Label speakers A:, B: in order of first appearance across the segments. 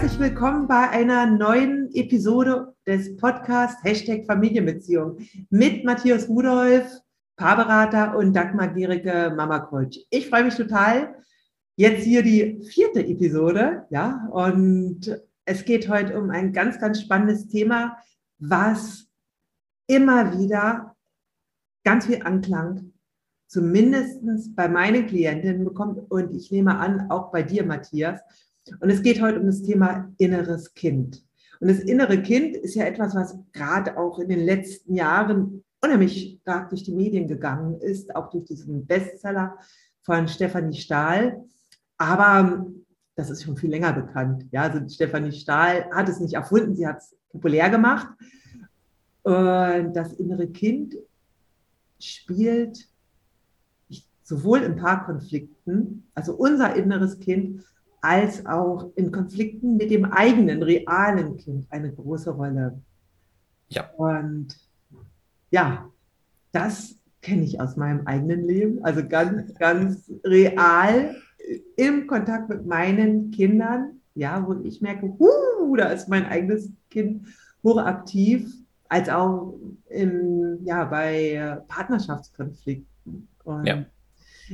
A: Herzlich willkommen bei einer neuen Episode des Podcasts Hashtag Familienbeziehung mit Matthias Rudolf, Paarberater und Dagmar Gericke, Mama Coach. Ich freue mich total. Jetzt hier die vierte Episode, ja, und es geht heute um ein ganz, ganz spannendes Thema, was immer wieder ganz viel Anklang zumindest bei meinen Klientinnen bekommt und ich nehme an, auch bei dir, Matthias. Und es geht heute um das Thema inneres Kind. Und das innere Kind ist ja etwas, was gerade auch in den letzten Jahren unheimlich stark durch die Medien gegangen ist, auch durch diesen Bestseller von Stefanie Stahl. Aber das ist schon viel länger bekannt. Ja, also Stefanie Stahl hat es nicht erfunden, sie hat es populär gemacht. Und das innere Kind spielt sowohl in Paarkonflikten, also unser inneres Kind, als auch in Konflikten mit dem eigenen realen Kind eine große Rolle. Ja. Und ja, das kenne ich aus meinem eigenen Leben, also ganz, ganz real im Kontakt mit meinen Kindern, ja, wo ich merke, huh, da ist mein eigenes Kind hochaktiv, als auch im, ja, bei Partnerschaftskonflikten. Und ja.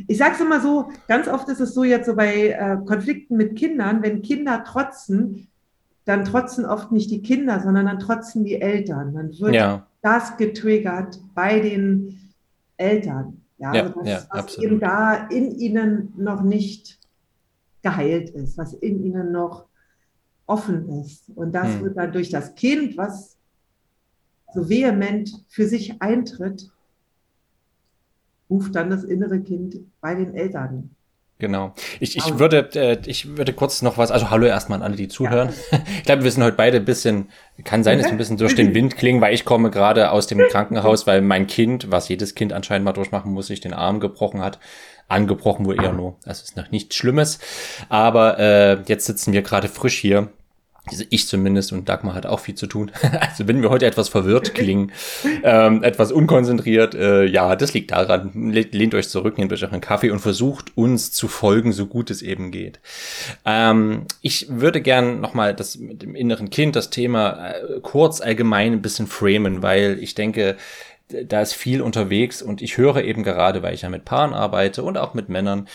A: Ich sage es immer so, ganz oft ist es so jetzt so bei äh, Konflikten mit Kindern, wenn Kinder trotzen, dann trotzen oft nicht die Kinder, sondern dann trotzen die Eltern. Dann wird ja. das getriggert bei den Eltern. Ja, ja, also das, ja was absolut. eben da in ihnen noch nicht geheilt ist, was in ihnen noch offen ist. Und das hm. wird dann durch das Kind, was so vehement für sich eintritt, ruft dann das innere Kind bei den Eltern.
B: Genau. Ich, ich, würde, äh, ich würde kurz noch was, also hallo erstmal an alle, die zuhören. Ja. Ich glaube, wir sind heute beide ein bisschen, kann sein, dass wir ein bisschen durch den Wind klingen, weil ich komme gerade aus dem Krankenhaus, weil mein Kind, was jedes Kind anscheinend mal durchmachen muss, sich den Arm gebrochen hat. Angebrochen wohl eher nur. Also ist noch nichts Schlimmes. Aber äh, jetzt sitzen wir gerade frisch hier also ich zumindest und Dagmar hat auch viel zu tun. Also wenn wir heute etwas verwirrt klingen, ähm, etwas unkonzentriert, äh, ja, das liegt daran. Lehnt euch zurück, nehmt euch auch einen Kaffee und versucht uns zu folgen, so gut es eben geht. Ähm, ich würde gern nochmal das mit dem inneren Kind, das Thema äh, kurz allgemein ein bisschen framen, weil ich denke, da ist viel unterwegs und ich höre eben gerade, weil ich ja mit Paaren arbeite und auch mit Männern,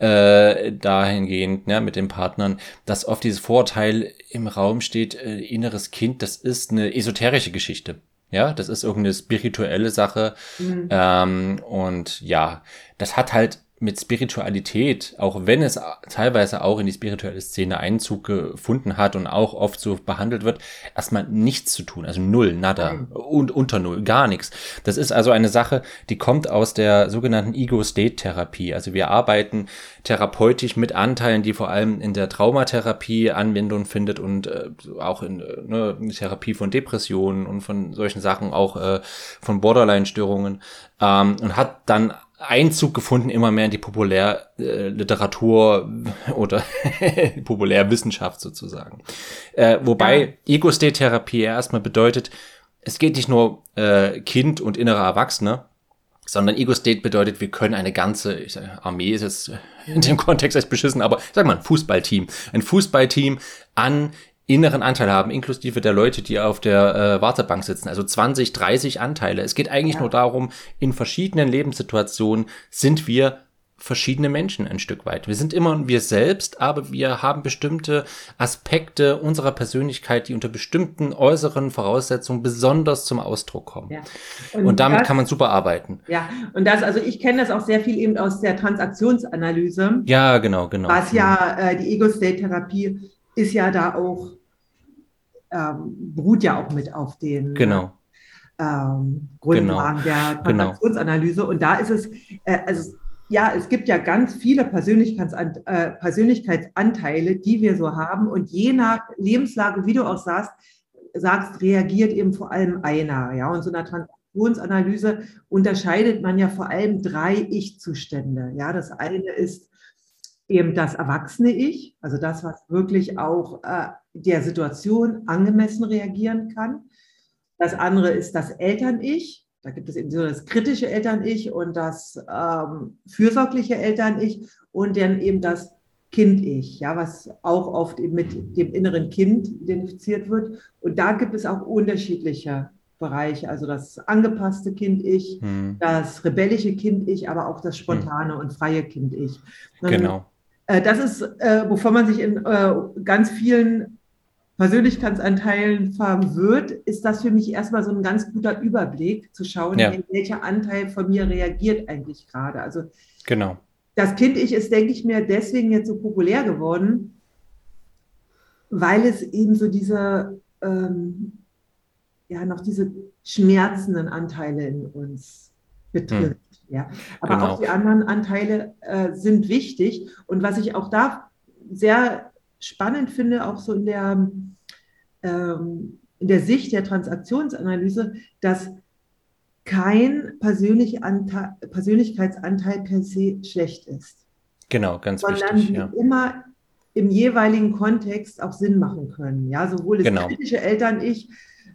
B: äh, dahingehend ne, mit den Partnern, dass oft dieses Vorurteil im Raum steht, äh, inneres Kind, das ist eine esoterische Geschichte. Ja, das ist irgendeine spirituelle Sache. Mhm. Ähm, und ja, das hat halt mit Spiritualität, auch wenn es teilweise auch in die spirituelle Szene Einzug gefunden hat und auch oft so behandelt wird, erstmal nichts zu tun, also null, nada und unter null, gar nichts. Das ist also eine Sache, die kommt aus der sogenannten Ego-State-Therapie. Also wir arbeiten therapeutisch mit Anteilen, die vor allem in der Traumatherapie Anwendung findet und äh, auch in äh, ne, Therapie von Depressionen und von solchen Sachen, auch äh, von Borderline-Störungen ähm, und hat dann Einzug gefunden immer mehr in die Populärliteratur äh, oder Populärwissenschaft sozusagen. Äh, wobei ja. Ego-State-Therapie erstmal bedeutet, es geht nicht nur äh, Kind und innere Erwachsene, sondern Ego-State bedeutet, wir können eine ganze, ich sag, Armee ist jetzt in dem Kontext echt beschissen, aber sag mal, ein Fußballteam. Ein Fußballteam an inneren Anteil haben, inklusive der Leute, die auf der äh, Wartebank sitzen. Also 20, 30 Anteile. Es geht eigentlich ja. nur darum, in verschiedenen Lebenssituationen sind wir verschiedene Menschen ein Stück weit. Wir sind immer wir selbst, aber wir haben bestimmte Aspekte unserer Persönlichkeit, die unter bestimmten äußeren Voraussetzungen besonders zum Ausdruck kommen. Ja. Und, und, damit das, kann man super arbeiten.
A: Ja, und das, also ich kenne das auch sehr viel eben aus der Transaktionsanalyse.
B: Ja, genau, genau.
A: Was ja äh, die Ego-State-Therapie ist ja da auch ähm, beruht ja auch mit auf den
B: genau.
A: ähm, Grundlagen genau. der genau. Transaktionsanalyse. Und da ist es, äh, also ja, es gibt ja ganz viele Persönlichkeitsant äh, Persönlichkeitsanteile, die wir so haben. Und je nach Lebenslage, wie du auch sagst, sagst, reagiert eben vor allem einer. Ja, und so einer Transaktionsanalyse unterscheidet man ja vor allem drei Ich-Zustände. Ja, das eine ist eben das erwachsene Ich, also das, was wirklich auch äh, der Situation angemessen reagieren kann. Das andere ist das Eltern-Ich. Da gibt es eben so das kritische Eltern-Ich und das ähm, fürsorgliche Eltern-Ich und dann eben das Kind-Ich, ja, was auch oft mit dem inneren Kind identifiziert wird. Und da gibt es auch unterschiedliche Bereiche, also das angepasste Kind-Ich, hm. das rebellische Kind-Ich, aber auch das spontane hm. und freie Kind-Ich.
B: Genau.
A: Äh, das ist, äh, wovon man sich in äh, ganz vielen Persönlichkeitsanteilen verwirrt, ist das für mich erstmal so ein ganz guter Überblick, zu schauen, ja. welcher Anteil von mir reagiert eigentlich gerade. Also
B: genau
A: das Kind-Ich ist, denke ich mir, deswegen jetzt so populär geworden, weil es eben so diese, ähm, ja, noch diese schmerzenden Anteile in uns betrifft. Hm. Ja. Aber genau. auch die anderen Anteile äh, sind wichtig. Und was ich auch da sehr spannend finde, auch so in der, ähm, in der Sicht der Transaktionsanalyse, dass kein Persönlichkeitsanteil per se schlecht ist.
B: Genau, ganz
A: sondern
B: wichtig.
A: Sondern ja. immer im jeweiligen Kontext auch Sinn machen können. Ja, sowohl das genau. kritische Eltern-Ich,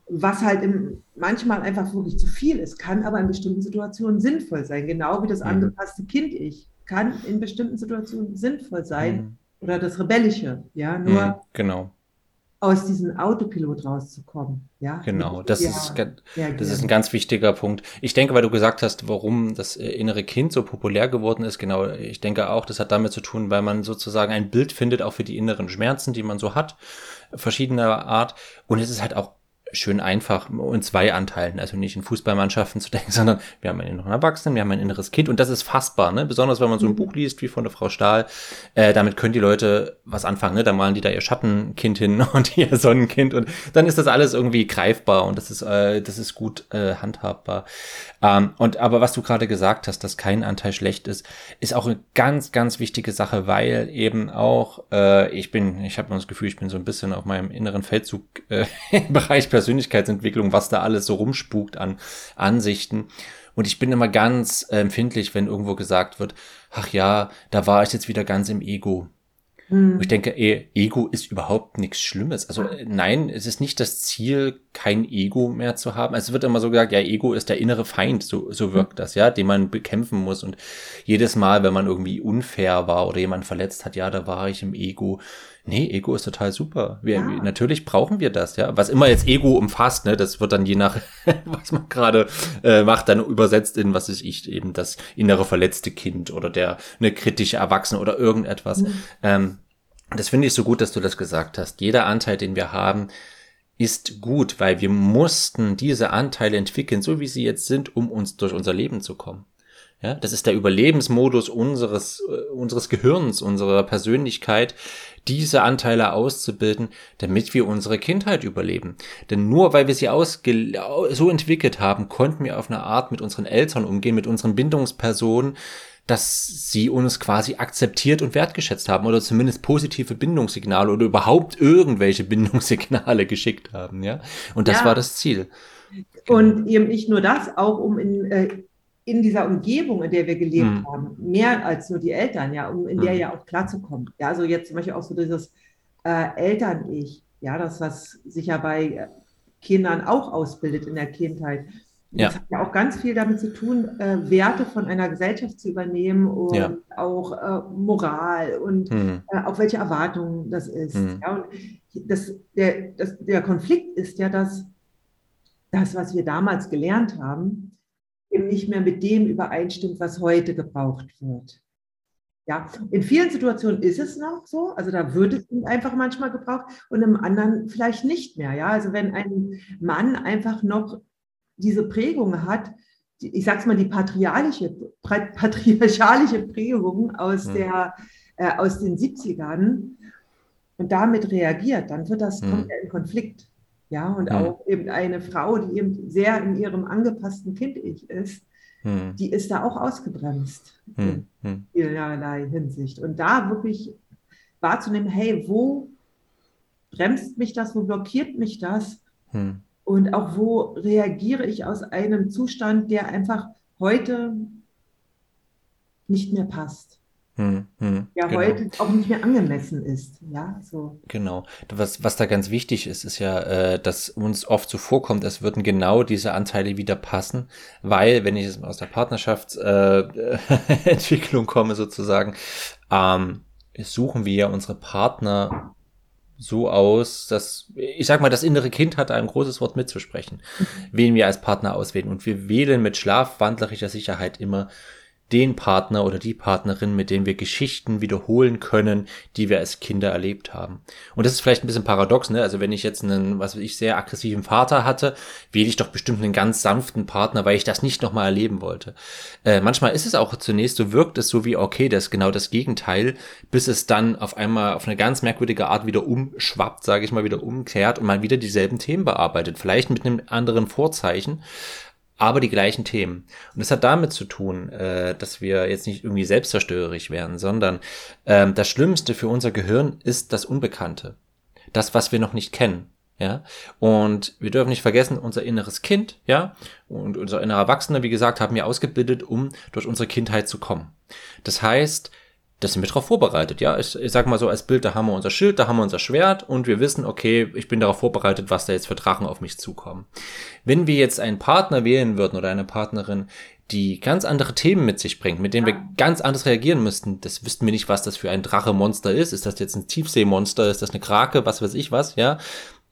A: was halt im, manchmal einfach wirklich zu viel ist, kann aber in bestimmten Situationen sinnvoll sein. Genau wie das mhm. angepasste Kind-Ich kann in bestimmten Situationen sinnvoll sein. Mhm. Oder das Rebellische. Ja, nur mhm,
B: genau
A: aus diesem Autopilot rauszukommen. Ja,
B: genau, das, ja, ist, das ist ein ganz wichtiger Punkt. Ich denke, weil du gesagt hast, warum das äh, innere Kind so populär geworden ist, genau, ich denke auch, das hat damit zu tun, weil man sozusagen ein Bild findet, auch für die inneren Schmerzen, die man so hat, verschiedener Art. Und es ist halt auch schön einfach in zwei Anteilen, also nicht in Fußballmannschaften zu denken, sondern wir haben einen inneren Erwachsenen, wir haben ein inneres Kind und das ist fassbar, ne? besonders wenn man so ein mhm. Buch liest wie von der Frau Stahl, äh, damit können die Leute was anfangen, ne? da malen die da ihr Schattenkind hin und ihr Sonnenkind und dann ist das alles irgendwie greifbar und das ist, äh, das ist gut äh, handhabbar. Ähm, und aber was du gerade gesagt hast, dass kein Anteil schlecht ist, ist auch eine ganz, ganz wichtige Sache, weil eben auch, äh, ich bin, ich habe das Gefühl, ich bin so ein bisschen auf meinem inneren Feldzug äh, im Bereich Persönlichkeitsentwicklung, was da alles so rumspukt an Ansichten. Und ich bin immer ganz empfindlich, wenn irgendwo gesagt wird, ach ja, da war ich jetzt wieder ganz im Ego. Mhm. Ich denke, Ego ist überhaupt nichts Schlimmes. Also äh, nein, es ist nicht das Ziel, kein Ego mehr zu haben. Also es wird immer so gesagt, ja, Ego ist der innere Feind, so, so wirkt das, ja, den man bekämpfen muss. Und jedes Mal, wenn man irgendwie unfair war oder jemand verletzt hat, ja, da war ich im Ego. Nee, Ego ist total super. Wir, ja. Natürlich brauchen wir das, ja. Was immer jetzt Ego umfasst, ne, das wird dann je nach, was man gerade äh, macht, dann übersetzt in, was ist ich, eben das innere verletzte Kind oder der eine kritische Erwachsene oder irgendetwas. Mhm. Ähm, das finde ich so gut, dass du das gesagt hast. Jeder Anteil, den wir haben, ist gut, weil wir mussten diese Anteile entwickeln, so wie sie jetzt sind, um uns durch unser Leben zu kommen. Ja, das ist der Überlebensmodus unseres, äh, unseres Gehirns, unserer Persönlichkeit, diese Anteile auszubilden, damit wir unsere Kindheit überleben. Denn nur weil wir sie so entwickelt haben, konnten wir auf eine Art mit unseren Eltern umgehen, mit unseren Bindungspersonen, dass sie uns quasi akzeptiert und wertgeschätzt haben oder zumindest positive Bindungssignale oder überhaupt irgendwelche Bindungssignale geschickt haben, ja. Und das ja. war das Ziel.
A: Und eben nicht nur das, auch um in, äh, in dieser Umgebung, in der wir gelebt hm. haben, mehr als nur die Eltern, ja, um in hm. der ja auch klarzukommen. Ja, also jetzt zum Beispiel auch so dieses äh, Eltern-Ich, ja, das, was sich ja bei Kindern auch ausbildet in der Kindheit. Ja. Das hat ja auch ganz viel damit zu tun, äh, Werte von einer Gesellschaft zu übernehmen und ja. auch äh, Moral und mhm. äh, auch welche Erwartungen das ist. Mhm. Ja, und das, der, das, der Konflikt ist ja, dass das, was wir damals gelernt haben, eben nicht mehr mit dem übereinstimmt, was heute gebraucht wird. Ja, in vielen Situationen ist es noch so, also da wird es einfach manchmal gebraucht und im anderen vielleicht nicht mehr. Ja, also wenn ein Mann einfach noch diese Prägung hat, ich sag's mal, die patriarchalische, patriarchalische Prägung aus, mhm. der, äh, aus den 70ern und damit reagiert, dann wird das, mhm. kommt er in Konflikt. Ja, und mhm. auch eben eine Frau, die eben sehr in ihrem angepassten Kind-Ich ist, mhm. die ist da auch ausgebremst in mhm. vielerlei Hinsicht. Und da wirklich wahrzunehmen, hey, wo bremst mich das, wo blockiert mich das? Mhm. Und auch wo reagiere ich aus einem Zustand, der einfach heute nicht mehr passt. Hm, hm, ja, genau. heute auch nicht mehr angemessen ist. Ja, so.
B: Genau. Was, was da ganz wichtig ist, ist ja, äh, dass uns oft so vorkommt, es würden genau diese Anteile wieder passen, weil, wenn ich jetzt aus der Partnerschaftsentwicklung äh, komme sozusagen, ähm, suchen wir unsere Partner so aus, dass, ich sag mal, das innere Kind hat ein großes Wort mitzusprechen, mhm. wen wir als Partner auswählen. Und wir wählen mit schlafwandlerischer Sicherheit immer den Partner oder die Partnerin, mit denen wir Geschichten wiederholen können, die wir als Kinder erlebt haben. Und das ist vielleicht ein bisschen paradox, ne? Also wenn ich jetzt einen, was weiß ich, sehr aggressiven Vater hatte, wähle ich doch bestimmt einen ganz sanften Partner, weil ich das nicht nochmal erleben wollte. Äh, manchmal ist es auch zunächst, so wirkt es so wie, okay, das ist genau das Gegenteil, bis es dann auf einmal auf eine ganz merkwürdige Art wieder umschwappt, sage ich mal, wieder umkehrt und man wieder dieselben Themen bearbeitet. Vielleicht mit einem anderen Vorzeichen aber die gleichen Themen. Und das hat damit zu tun, äh, dass wir jetzt nicht irgendwie selbstzerstörerisch werden, sondern ähm, das Schlimmste für unser Gehirn ist das Unbekannte. Das, was wir noch nicht kennen. Ja, und wir dürfen nicht vergessen, unser inneres Kind, ja, und unser innerer Erwachsener, wie gesagt, haben wir ausgebildet, um durch unsere Kindheit zu kommen. Das heißt, das sind wir darauf vorbereitet. Ja, ich, ich sag mal so als Bild, da haben wir unser Schild, da haben wir unser Schwert und wir wissen, okay, ich bin darauf vorbereitet, was da jetzt für Drachen auf mich zukommen. Wenn wir jetzt einen Partner wählen würden oder eine Partnerin, die ganz andere Themen mit sich bringt, mit denen wir ganz anders reagieren müssten, das wüssten wir nicht, was das für ein Drache-Monster ist. Ist das jetzt ein Tiefseemonster? Ist das eine Krake? Was weiß ich was? Ja,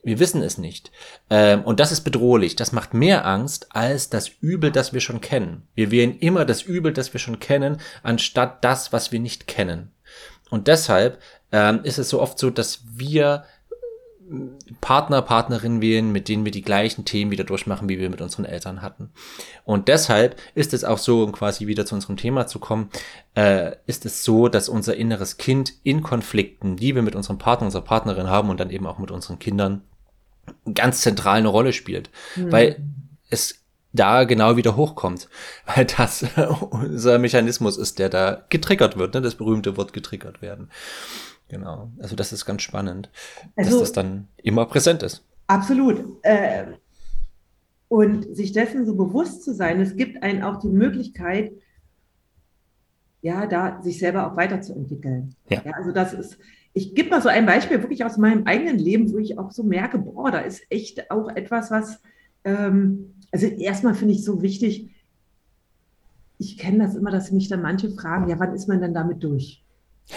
B: wir wissen es nicht. Ähm, und das ist bedrohlich. Das macht mehr Angst als das Übel, das wir schon kennen. Wir wählen immer das Übel, das wir schon kennen, anstatt das, was wir nicht kennen. Und deshalb ähm, ist es so oft so, dass wir äh, Partner, Partnerinnen wählen, mit denen wir die gleichen Themen wieder durchmachen, wie wir mit unseren Eltern hatten. Und deshalb ist es auch so, um quasi wieder zu unserem Thema zu kommen, äh, ist es so, dass unser inneres Kind in Konflikten, die wir mit unserem Partner, unserer Partnerin haben und dann eben auch mit unseren Kindern, ganz zentral eine Rolle spielt, mhm. weil es da genau wieder hochkommt, weil das unser Mechanismus ist, der da getriggert wird, ne? das berühmte Wort getriggert werden. Genau, also das ist ganz spannend, also, dass das dann immer präsent ist.
A: Absolut. Äh, und sich dessen so bewusst zu sein, es gibt einen auch die Möglichkeit, ja, da sich selber auch weiterzuentwickeln. Ja. ja also das ist, ich gebe mal so ein Beispiel wirklich aus meinem eigenen Leben, wo ich auch so merke, boah, da ist echt auch etwas, was, ähm, also erstmal finde ich so wichtig, ich kenne das immer, dass mich dann manche fragen, ja, wann ist man denn damit durch?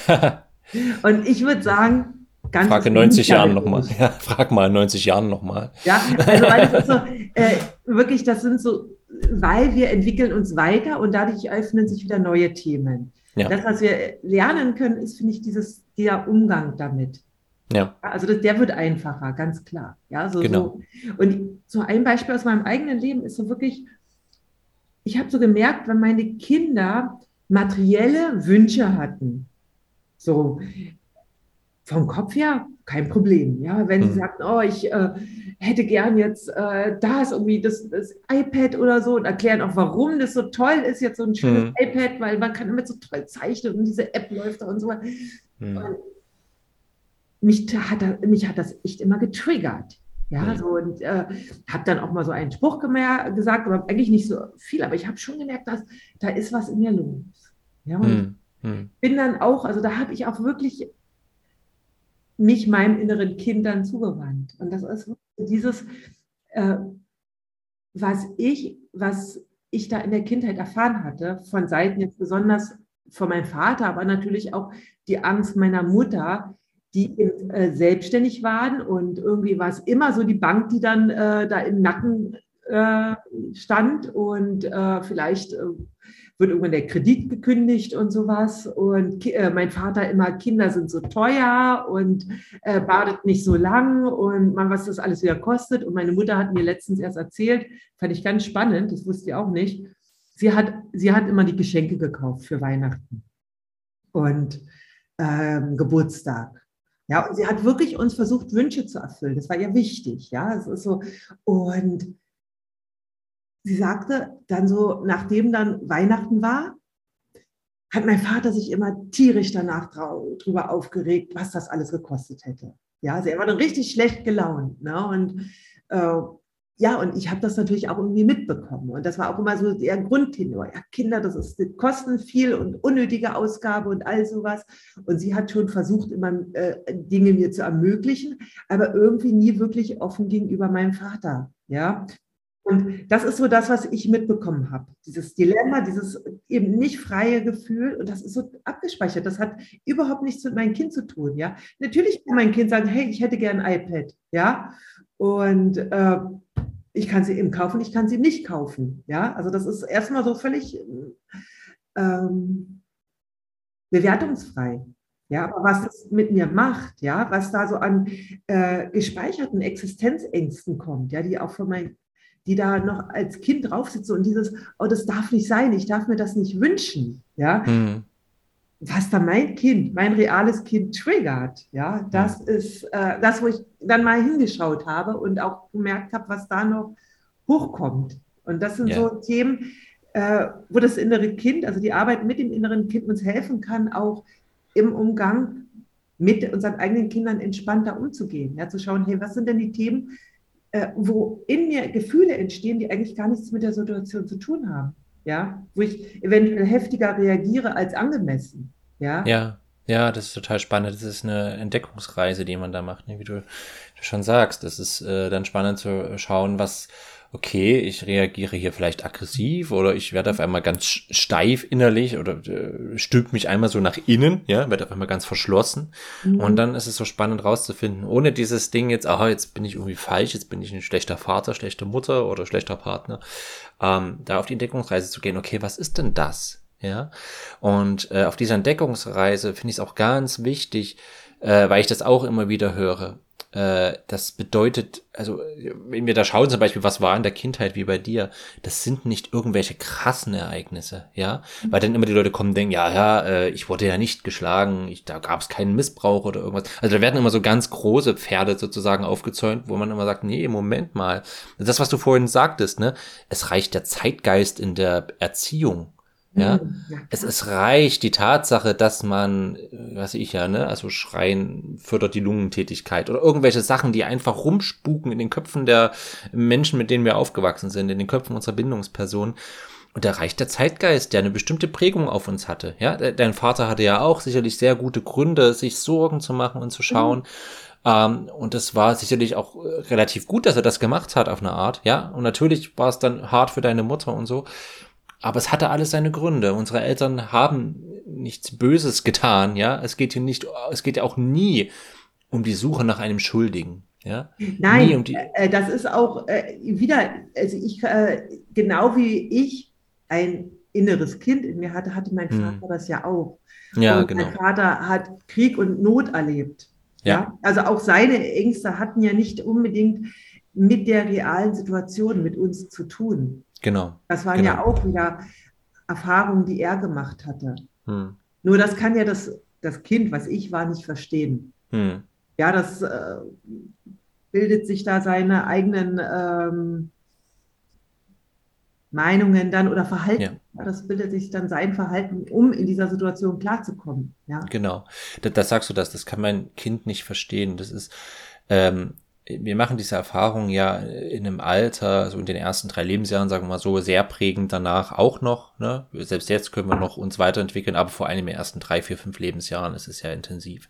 A: Und ich würde sagen,
B: ganz. Frage 90 Jahren nochmal. Ja, frag mal 90 Jahren nochmal.
A: Ja, also weil das ist so, äh, wirklich, das sind so, weil wir entwickeln uns weiter und dadurch öffnen sich wieder neue Themen. Ja. Das, was wir lernen können, ist, finde ich, dieses, dieser Umgang damit. Ja. Also das, der wird einfacher, ganz klar. Ja, so, genau. so. Und so ein Beispiel aus meinem eigenen Leben ist so wirklich, ich habe so gemerkt, wenn meine Kinder materielle Wünsche hatten, so vom Kopf her kein Problem. Ja, wenn mhm. sie sagten, oh, ich äh, hätte gern jetzt äh, da ist irgendwie das, das, iPad oder so und erklären auch, warum das so toll ist, jetzt so ein schönes mhm. iPad, weil man kann damit so toll zeichnen und diese App läuft da und so. Mhm. Und mich hat, mich hat das echt immer getriggert. Ja, mhm. so und äh, habe dann auch mal so einen Spruch gesagt, aber eigentlich nicht so viel, aber ich habe schon gemerkt, dass da ist was in mir los. Ja, und mhm. bin dann auch, also da habe ich auch wirklich mich meinem inneren Kind dann zugewandt. Und das ist dieses, äh, was ich, was ich da in der Kindheit erfahren hatte, von Seiten jetzt besonders von meinem Vater, aber natürlich auch die Angst meiner Mutter, die äh, selbstständig waren und irgendwie war es immer so die Bank, die dann äh, da im Nacken äh, stand und äh, vielleicht äh, wird irgendwann der Kredit gekündigt und sowas. Und äh, mein Vater immer, Kinder sind so teuer und badet nicht so lang und man, was das alles wieder kostet. Und meine Mutter hat mir letztens erst erzählt, fand ich ganz spannend, das wusste ich auch nicht. Sie hat, sie hat immer die Geschenke gekauft für Weihnachten und ähm, Geburtstag. Ja, und sie hat wirklich uns versucht, Wünsche zu erfüllen. Das war ihr wichtig. Ja, es ist so. Und sie sagte dann so, nachdem dann Weihnachten war, hat mein Vater sich immer tierisch danach drüber aufgeregt, was das alles gekostet hätte. Ja, also er war dann richtig schlecht gelaunt. Ne? Und äh, ja, und ich habe das natürlich auch irgendwie mitbekommen. Und das war auch immer so der Grundtenor. Ja, Kinder, das ist kosten viel und unnötige Ausgabe und all sowas. Und sie hat schon versucht, immer äh, Dinge mir zu ermöglichen, aber irgendwie nie wirklich offen gegenüber meinem Vater. Ja, Und das ist so das, was ich mitbekommen habe. Dieses Dilemma, dieses eben nicht freie Gefühl. Und das ist so abgespeichert. Das hat überhaupt nichts mit meinem Kind zu tun. Ja, natürlich kann mein Kind sagen, hey, ich hätte gern ein iPad. Ja, und äh, ich kann sie eben kaufen, ich kann sie nicht kaufen. Ja, also das ist erstmal so völlig ähm, bewertungsfrei. Ja, aber was das mit mir macht, ja, was da so an äh, gespeicherten Existenzängsten kommt, ja, die auch von meinem, die da noch als Kind drauf sitzen und dieses, oh, das darf nicht sein, ich darf mir das nicht wünschen, ja. Mhm. Was da mein Kind, mein reales Kind triggert, ja, das mhm. ist äh, das, wo ich dann mal hingeschaut habe und auch gemerkt habe, was da noch hochkommt. Und das sind ja. so Themen, äh, wo das innere Kind, also die Arbeit mit dem inneren Kind uns helfen kann, auch im Umgang mit unseren eigenen Kindern entspannter umzugehen. Ja, zu schauen, hey, was sind denn die Themen, äh, wo in mir Gefühle entstehen, die eigentlich gar nichts mit der Situation zu tun haben. Ja, wo ich eventuell heftiger reagiere als angemessen. Ja.
B: Ja. Ja, das ist total spannend. Das ist eine Entdeckungsreise, die man da macht, ne? wie du, schon sagst. Das ist äh, dann spannend zu schauen, was, okay, ich reagiere hier vielleicht aggressiv oder ich werde auf einmal ganz steif innerlich oder äh, stülpt mich einmal so nach innen, ja, werde auf einmal ganz verschlossen. Mhm. Und dann ist es so spannend rauszufinden, ohne dieses Ding jetzt, aha, jetzt bin ich irgendwie falsch, jetzt bin ich ein schlechter Vater, schlechte Mutter oder schlechter Partner, ähm, da auf die Entdeckungsreise zu gehen, okay, was ist denn das? Ja, und äh, auf dieser Entdeckungsreise finde ich es auch ganz wichtig, äh, weil ich das auch immer wieder höre äh, das bedeutet, also wenn wir da schauen zum Beispiel, was war in der Kindheit wie bei dir, das sind nicht irgendwelche krassen Ereignisse, ja, weil dann immer die Leute kommen und denken, ja, ja, äh, ich wurde ja nicht geschlagen, ich, da gab es keinen Missbrauch oder irgendwas. Also da werden immer so ganz große Pferde sozusagen aufgezäunt, wo man immer sagt, nee, Moment mal, das, was du vorhin sagtest, ne, es reicht der Zeitgeist in der Erziehung ja, mhm. es, es reicht die Tatsache, dass man, was ich ja, ne, also Schreien fördert die Lungentätigkeit oder irgendwelche Sachen, die einfach rumspuken in den Köpfen der Menschen, mit denen wir aufgewachsen sind, in den Köpfen unserer Bindungspersonen. Und da reicht der Zeitgeist, der eine bestimmte Prägung auf uns hatte. Ja, dein Vater hatte ja auch sicherlich sehr gute Gründe, sich Sorgen zu machen und zu schauen. Mhm. Um, und das war sicherlich auch äh, relativ gut, dass er das gemacht hat auf eine Art, ja. Und natürlich war es dann hart für deine Mutter und so. Aber es hatte alles seine Gründe. Unsere Eltern haben nichts Böses getan, ja. Es geht hier nicht, es geht ja auch nie um die Suche nach einem Schuldigen. Ja?
A: Nein, um äh, das ist auch äh, wieder, also ich, äh, genau wie ich ein inneres Kind in mir hatte, hatte mein hm. Vater hm. das ja auch.
B: Ja, und genau.
A: Mein Vater hat Krieg und Not erlebt. Ja. ja. Also auch seine Ängste hatten ja nicht unbedingt mit der realen Situation mit uns zu tun.
B: Genau.
A: Das waren
B: genau.
A: ja auch wieder Erfahrungen, die er gemacht hatte. Hm. Nur das kann ja das, das Kind, was ich war, nicht verstehen. Hm. Ja, das äh, bildet sich da seine eigenen ähm, Meinungen dann oder Verhalten. Ja. Das bildet sich dann sein Verhalten, um in dieser Situation klarzukommen. Ja.
B: Genau. Das, das sagst du das, das kann mein Kind nicht verstehen. Das ist, ähm, wir machen diese Erfahrung ja in einem Alter, also in den ersten drei Lebensjahren, sagen wir mal so, sehr prägend danach auch noch. Ne? Selbst jetzt können wir noch uns weiterentwickeln, aber vor allem in den ersten drei, vier, fünf Lebensjahren ist es ja intensiv.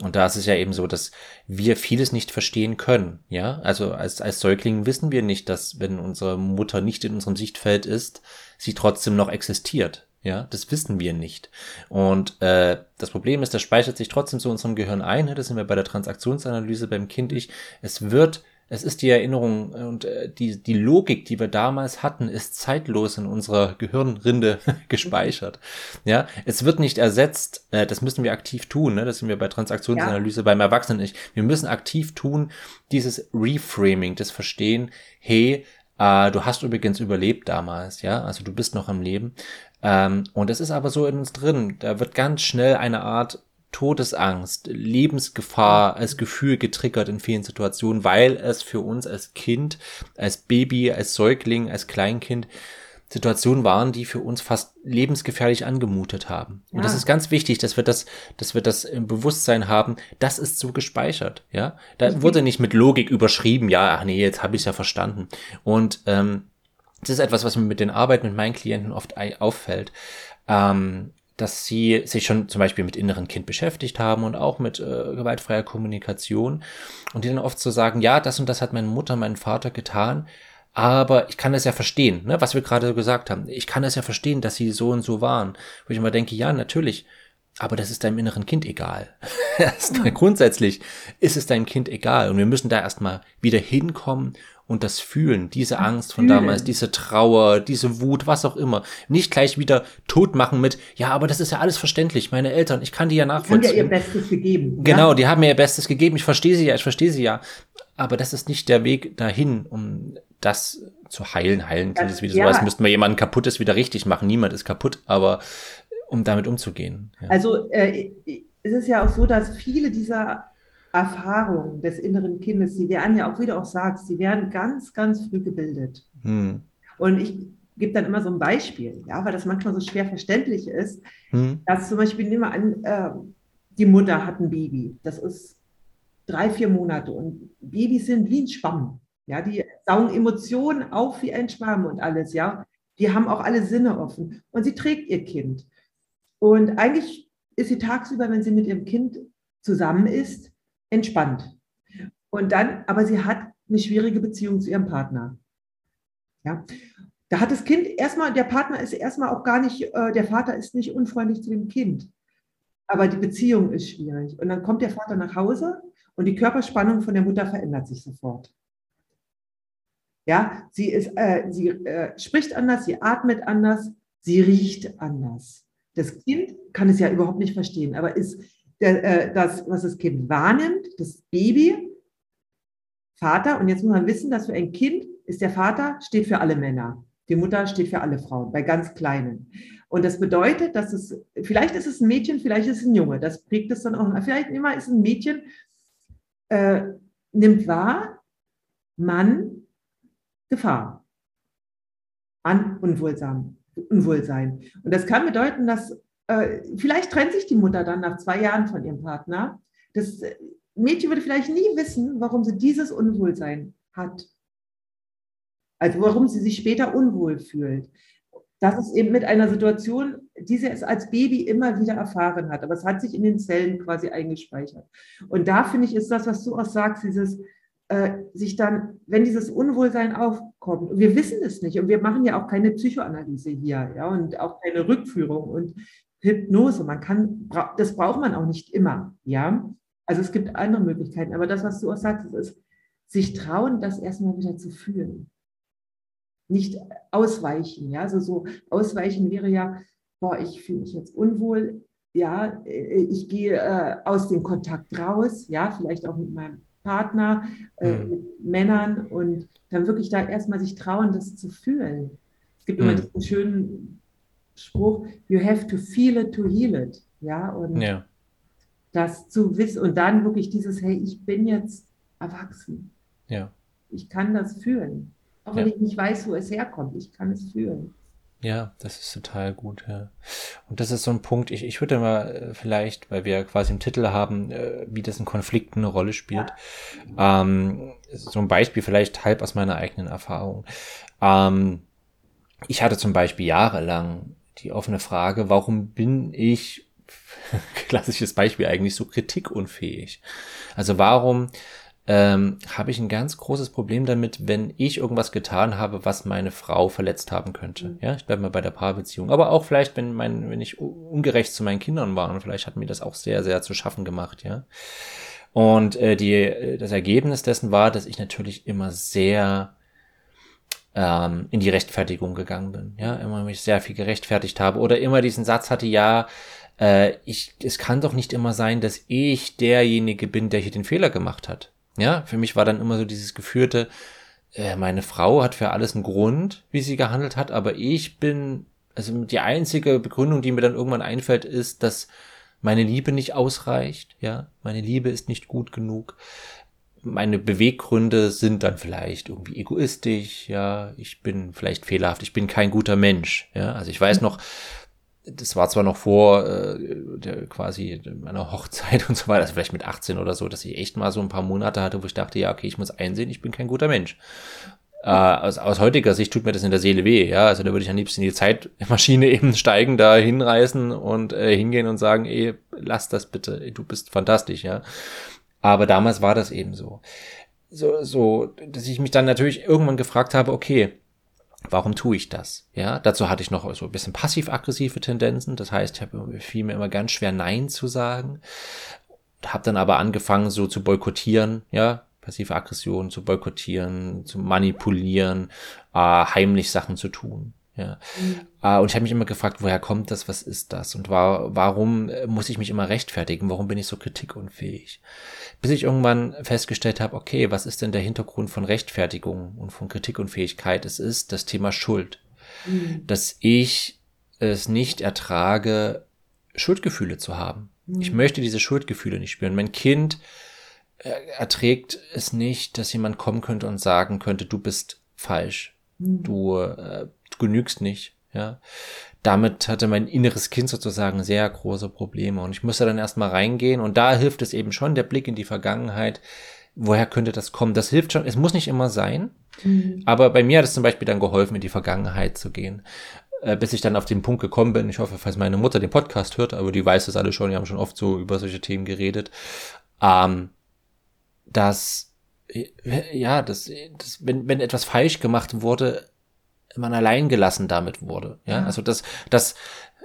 B: Und da ist es ja eben so, dass wir vieles nicht verstehen können. Ja, also als, als Säugling wissen wir nicht, dass wenn unsere Mutter nicht in unserem Sichtfeld ist, sie trotzdem noch existiert. Ja, das wissen wir nicht. Und äh, das Problem ist, das speichert sich trotzdem zu unserem Gehirn ein. Das sind wir bei der Transaktionsanalyse beim Kind ich. Es wird, es ist die Erinnerung und äh, die, die Logik, die wir damals hatten, ist zeitlos in unserer Gehirnrinde gespeichert. Ja, es wird nicht ersetzt. Äh, das müssen wir aktiv tun. Ne? Das sind wir bei Transaktionsanalyse ja. beim Erwachsenen nicht. Wir müssen aktiv tun, dieses Reframing, das Verstehen, hey, äh, du hast übrigens überlebt damals, ja, also du bist noch am Leben. Ähm, und es ist aber so in uns drin. Da wird ganz schnell eine Art Todesangst, Lebensgefahr als Gefühl getriggert in vielen Situationen, weil es für uns als Kind, als Baby, als Säugling, als Kleinkind Situationen waren, die für uns fast lebensgefährlich angemutet haben. Und das ist ganz wichtig, dass wir das, dass wir das im Bewusstsein haben, das ist so gespeichert, ja. Da wurde nicht mit Logik überschrieben, ja, ach nee, jetzt habe ich ja verstanden. Und ähm, das ist etwas, was mir mit den Arbeiten mit meinen Klienten oft auffällt, ähm, dass sie sich schon zum Beispiel mit inneren Kind beschäftigt haben und auch mit äh, gewaltfreier Kommunikation und die dann oft so sagen, ja, das und das hat meine Mutter, mein Vater getan, Aber ich kann es ja verstehen, ne, was wir gerade so gesagt haben. Ich kann es ja verstehen, dass sie so und so waren. Wo ich immer denke, ja, natürlich. Aber das ist deinem inneren Kind egal. Grundsätzlich ist es deinem Kind egal. Und wir müssen da erstmal wieder hinkommen und das fühlen, diese Angst von damals, diese Trauer, diese Wut, was auch immer. Nicht gleich wieder tot machen mit, ja, aber das ist ja alles verständlich. Meine Eltern, ich kann die ja nachvollziehen. Die haben ja
A: ihr Bestes gegeben.
B: Genau, ja? die haben mir ihr Bestes gegeben. Ich verstehe sie ja, ich verstehe sie ja. Aber das ist nicht der Weg dahin, um das zu heilen. Heilen klingt es wieder ja. so, als müssten wir jemanden kaputtes wieder richtig machen. Niemand ist kaputt, aber um damit umzugehen.
A: Ja. Also äh, es ist ja auch so, dass viele dieser Erfahrungen des inneren Kindes, die werden ja auch, wie du auch sagst, die werden ganz, ganz früh gebildet. Hm. Und ich gebe dann immer so ein Beispiel, ja, weil das manchmal so schwer verständlich ist, hm. dass zum Beispiel, nehmen wir an, äh, die Mutter hat ein Baby, das ist drei, vier Monate und Babys sind wie ein Schwamm, ja, die saugen Emotionen auf wie ein Schwamm und alles, ja, die haben auch alle Sinne offen und sie trägt ihr Kind. Und eigentlich ist sie tagsüber, wenn sie mit ihrem Kind zusammen ist, entspannt. Und dann, aber sie hat eine schwierige Beziehung zu ihrem Partner. Ja. Da hat das Kind erstmal, der Partner ist erstmal auch gar nicht, äh, der Vater ist nicht unfreundlich zu dem Kind. Aber die Beziehung ist schwierig. Und dann kommt der Vater nach Hause und die Körperspannung von der Mutter verändert sich sofort. Ja, sie, ist, äh, sie äh, spricht anders, sie atmet anders, sie riecht anders. Das Kind kann es ja überhaupt nicht verstehen, aber ist der, äh, das, was das Kind wahrnimmt, das Baby, Vater. Und jetzt muss man wissen, dass für ein Kind ist der Vater steht für alle Männer. Die Mutter steht für alle Frauen, bei ganz Kleinen. Und das bedeutet, dass es, vielleicht ist es ein Mädchen, vielleicht ist es ein Junge. Das prägt es dann auch. Vielleicht immer ist ein Mädchen, äh, nimmt wahr, Mann, Gefahr. An Unwohlsein. Unwohlsein. Und das kann bedeuten, dass äh, vielleicht trennt sich die Mutter dann nach zwei Jahren von ihrem Partner. Das äh, Mädchen würde vielleicht nie wissen, warum sie dieses Unwohlsein hat. Also warum sie sich später unwohl fühlt. Das ist eben mit einer Situation, die sie als Baby immer wieder erfahren hat. Aber es hat sich in den Zellen quasi eingespeichert. Und da finde ich, ist das, was du auch sagst, dieses äh, sich dann, wenn dieses Unwohlsein aufkommt, und wir wissen es nicht, und wir machen ja auch keine Psychoanalyse hier, ja, und auch keine Rückführung. Und Hypnose. Man kann, das braucht man auch nicht immer, ja. Also es gibt andere Möglichkeiten. Aber das, was du auch sagst, ist, sich trauen, das erstmal wieder zu fühlen. Nicht ausweichen, ja. Also so ausweichen wäre ja, boah, ich fühle mich jetzt unwohl, ja, äh, ich gehe äh, aus dem Kontakt raus, ja, vielleicht auch mit meinem Partner, äh, mhm. mit Männern und dann wirklich da erstmal sich trauen, das zu fühlen. Es gibt mhm. immer diesen schönen Spruch, you have to feel it to heal it. Ja, und ja. das zu wissen und dann wirklich dieses, hey, ich bin jetzt erwachsen.
B: Ja.
A: Ich kann das fühlen. Auch wenn ja. ich nicht weiß, wo es herkommt, ich kann es fühlen.
B: Ja, das ist total gut, ja. Und das ist so ein Punkt, ich, ich würde mal äh, vielleicht, weil wir quasi im Titel haben, äh, wie das in Konflikten eine Rolle spielt, ja. ähm, so ein Beispiel vielleicht halb aus meiner eigenen Erfahrung. Ähm, ich hatte zum Beispiel jahrelang die offene Frage, warum bin ich, klassisches Beispiel eigentlich, so kritikunfähig? Also warum ähm, habe ich ein ganz großes Problem damit, wenn ich irgendwas getan habe, was meine Frau verletzt haben könnte. Mhm. Ja, ich bleibe mal bei der Paarbeziehung. Aber auch vielleicht, wenn mein, wenn ich ungerecht zu meinen Kindern war und vielleicht hat mir das auch sehr, sehr zu schaffen gemacht, ja. Und äh, die, das Ergebnis dessen war, dass ich natürlich immer sehr ähm, in die Rechtfertigung gegangen bin. Ja, immer mich sehr viel gerechtfertigt habe oder immer diesen Satz hatte, ja, äh, ich, es kann doch nicht immer sein, dass ich derjenige bin, der hier den Fehler gemacht hat. Ja, für mich war dann immer so dieses geführte, äh, meine Frau hat für alles einen Grund, wie sie gehandelt hat, aber ich bin, also die einzige Begründung, die mir dann irgendwann einfällt, ist, dass meine Liebe nicht ausreicht, ja, meine Liebe ist nicht gut genug. Meine Beweggründe sind dann vielleicht irgendwie egoistisch, ja, ich bin vielleicht fehlerhaft, ich bin kein guter Mensch, ja, also ich weiß noch, das war zwar noch vor äh, der, quasi meiner Hochzeit und so weiter, also vielleicht mit 18 oder so, dass ich echt mal so ein paar Monate hatte, wo ich dachte, ja, okay, ich muss einsehen, ich bin kein guter Mensch. Äh, aus, aus heutiger Sicht tut mir das in der Seele weh, ja, also da würde ich am liebsten in die Zeitmaschine eben steigen, da hinreißen und äh, hingehen und sagen, ey, lass das bitte, du bist fantastisch, ja. Aber damals war das eben so. so, so, dass ich mich dann natürlich irgendwann gefragt habe, okay, warum tue ich das? Ja, dazu hatte ich noch so ein bisschen passiv-aggressive Tendenzen. Das heißt, ich habe fiel mir immer ganz schwer Nein zu sagen. Habe dann aber angefangen, so zu boykottieren, ja, passive Aggression zu boykottieren, zu manipulieren, äh, heimlich Sachen zu tun. Ja. Mhm. Äh, und ich habe mich immer gefragt, woher kommt das, was ist das? Und war, warum muss ich mich immer rechtfertigen? Warum bin ich so kritikunfähig? Bis ich irgendwann festgestellt habe, okay, was ist denn der Hintergrund von Rechtfertigung und von Kritikunfähigkeit? Es ist das Thema Schuld. Mhm. Dass ich es nicht ertrage, Schuldgefühle zu haben. Mhm. Ich möchte diese Schuldgefühle nicht spüren. Mein Kind erträgt es nicht, dass jemand kommen könnte und sagen könnte, du bist falsch, mhm. du, äh, du genügst nicht, ja. Damit hatte mein inneres Kind sozusagen sehr große Probleme und ich musste dann erstmal reingehen und da hilft es eben schon der Blick in die Vergangenheit. Woher könnte das kommen? Das hilft schon. Es muss nicht immer sein, mhm. aber bei mir hat es zum Beispiel dann geholfen, in die Vergangenheit zu gehen äh, bis ich dann auf den Punkt gekommen bin. Ich hoffe, falls meine Mutter den Podcast hört, aber die weiß das alle schon, die haben schon oft so über solche Themen geredet. Ähm, dass ja, dass, dass wenn, wenn etwas falsch gemacht wurde, man allein gelassen damit wurde. Ja, also das, das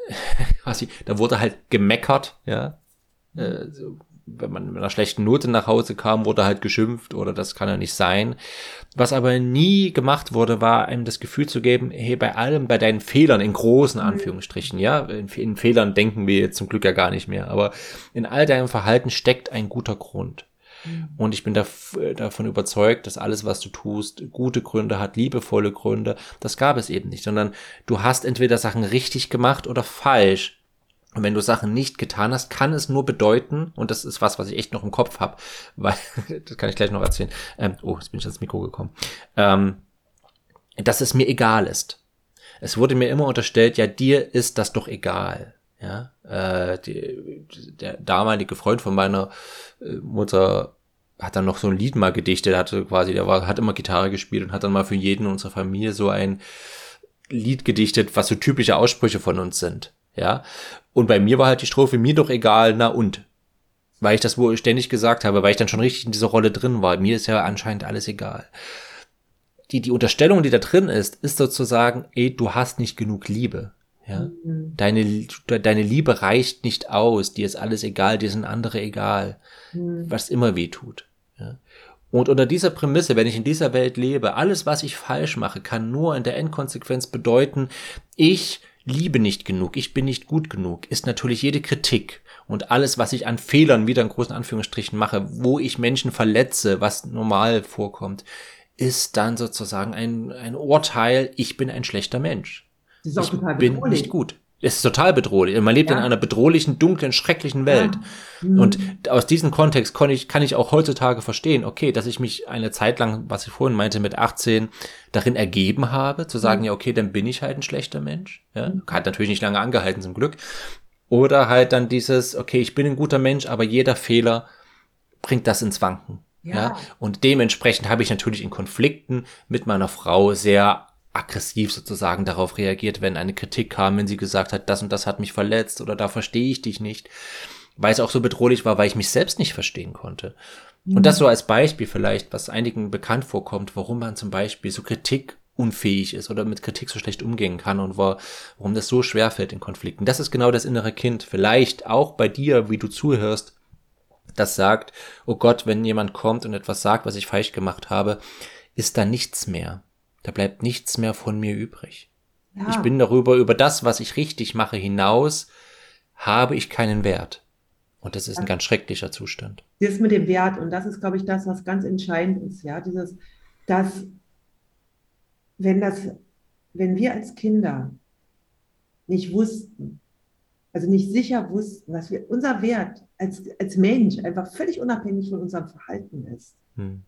B: quasi, da wurde halt gemeckert, ja. Äh, so, wenn man mit einer schlechten Note nach Hause kam, wurde halt geschimpft oder das kann ja nicht sein. Was aber nie gemacht wurde, war einem das Gefühl zu geben, hey, bei allem, bei deinen Fehlern, in großen mhm. Anführungsstrichen, ja, in, in Fehlern denken wir jetzt zum Glück ja gar nicht mehr, aber in all deinem Verhalten steckt ein guter Grund. Mhm. Und ich bin da, davon überzeugt, dass alles, was du tust, gute Gründe hat, liebevolle Gründe. Das gab es eben nicht, sondern du hast entweder Sachen richtig gemacht oder falsch. Und wenn du Sachen nicht getan hast, kann es nur bedeuten, und das ist was, was ich echt noch im Kopf habe, weil, das kann ich gleich noch erzählen. Ähm, oh, jetzt bin ich ans Mikro gekommen. Ähm, dass es mir egal ist. Es wurde mir immer unterstellt, ja, dir ist das doch egal. Ja, äh, die, der damalige Freund von meiner äh, Mutter hat dann noch so ein Lied mal gedichtet, hatte quasi, der war, hat immer Gitarre gespielt und hat dann mal für jeden unserer Familie so ein Lied gedichtet, was so typische Aussprüche von uns sind. Ja. Und bei mir war halt die Strophe mir doch egal, na und. Weil ich das wohl ständig gesagt habe, weil ich dann schon richtig in dieser Rolle drin war. Mir ist ja anscheinend alles egal. Die, die Unterstellung, die da drin ist, ist sozusagen, ey, du hast nicht genug Liebe. Ja? Mhm. Deine, deine Liebe reicht nicht aus, dir ist alles egal, dir sind andere egal, mhm. was immer weh tut. Ja? Und unter dieser Prämisse, wenn ich in dieser Welt lebe, alles, was ich falsch mache, kann nur in der Endkonsequenz bedeuten, ich liebe nicht genug, ich bin nicht gut genug, ist natürlich jede Kritik und alles, was ich an Fehlern wieder in großen Anführungsstrichen mache, wo ich Menschen verletze, was normal vorkommt, ist dann sozusagen ein, ein Urteil, ich bin ein schlechter Mensch. Das ist auch ich total bin nicht gut. Es ist total bedrohlich. Man lebt ja. in einer bedrohlichen, dunklen, schrecklichen Welt. Ja. Mhm. Und aus diesem Kontext kann ich, kann ich auch heutzutage verstehen, okay, dass ich mich eine Zeit lang, was ich vorhin meinte, mit 18 darin ergeben habe, zu sagen, mhm. ja, okay, dann bin ich halt ein schlechter Mensch. Ja, mhm. hat natürlich nicht lange angehalten, zum Glück. Oder halt dann dieses, okay, ich bin ein guter Mensch, aber jeder Fehler bringt das ins Wanken. Ja. ja. Und dementsprechend habe ich natürlich in Konflikten mit meiner Frau sehr aggressiv sozusagen darauf reagiert, wenn eine Kritik kam, wenn sie gesagt hat, das und das hat mich verletzt oder da verstehe ich dich nicht, weil es auch so bedrohlich war, weil ich mich selbst nicht verstehen konnte. Mhm. Und das so als Beispiel vielleicht, was einigen bekannt vorkommt, warum man zum Beispiel so Kritik unfähig ist oder mit Kritik so schlecht umgehen kann und warum das so schwer fällt in Konflikten. Das ist genau das innere Kind. Vielleicht auch bei dir, wie du zuhörst, das sagt, oh Gott, wenn jemand kommt und etwas sagt, was ich falsch gemacht habe, ist da nichts mehr. Da bleibt nichts mehr von mir übrig. Ja. Ich bin darüber, über das, was ich richtig mache, hinaus, habe ich keinen Wert. Und das ist ein ganz schrecklicher Zustand.
A: Das mit dem Wert, und das ist, glaube ich, das, was ganz entscheidend ist, ja, dieses, dass, wenn das, wenn wir als Kinder nicht wussten, also nicht sicher wussten, dass wir, unser Wert als, als Mensch einfach völlig unabhängig von unserem Verhalten ist, hm.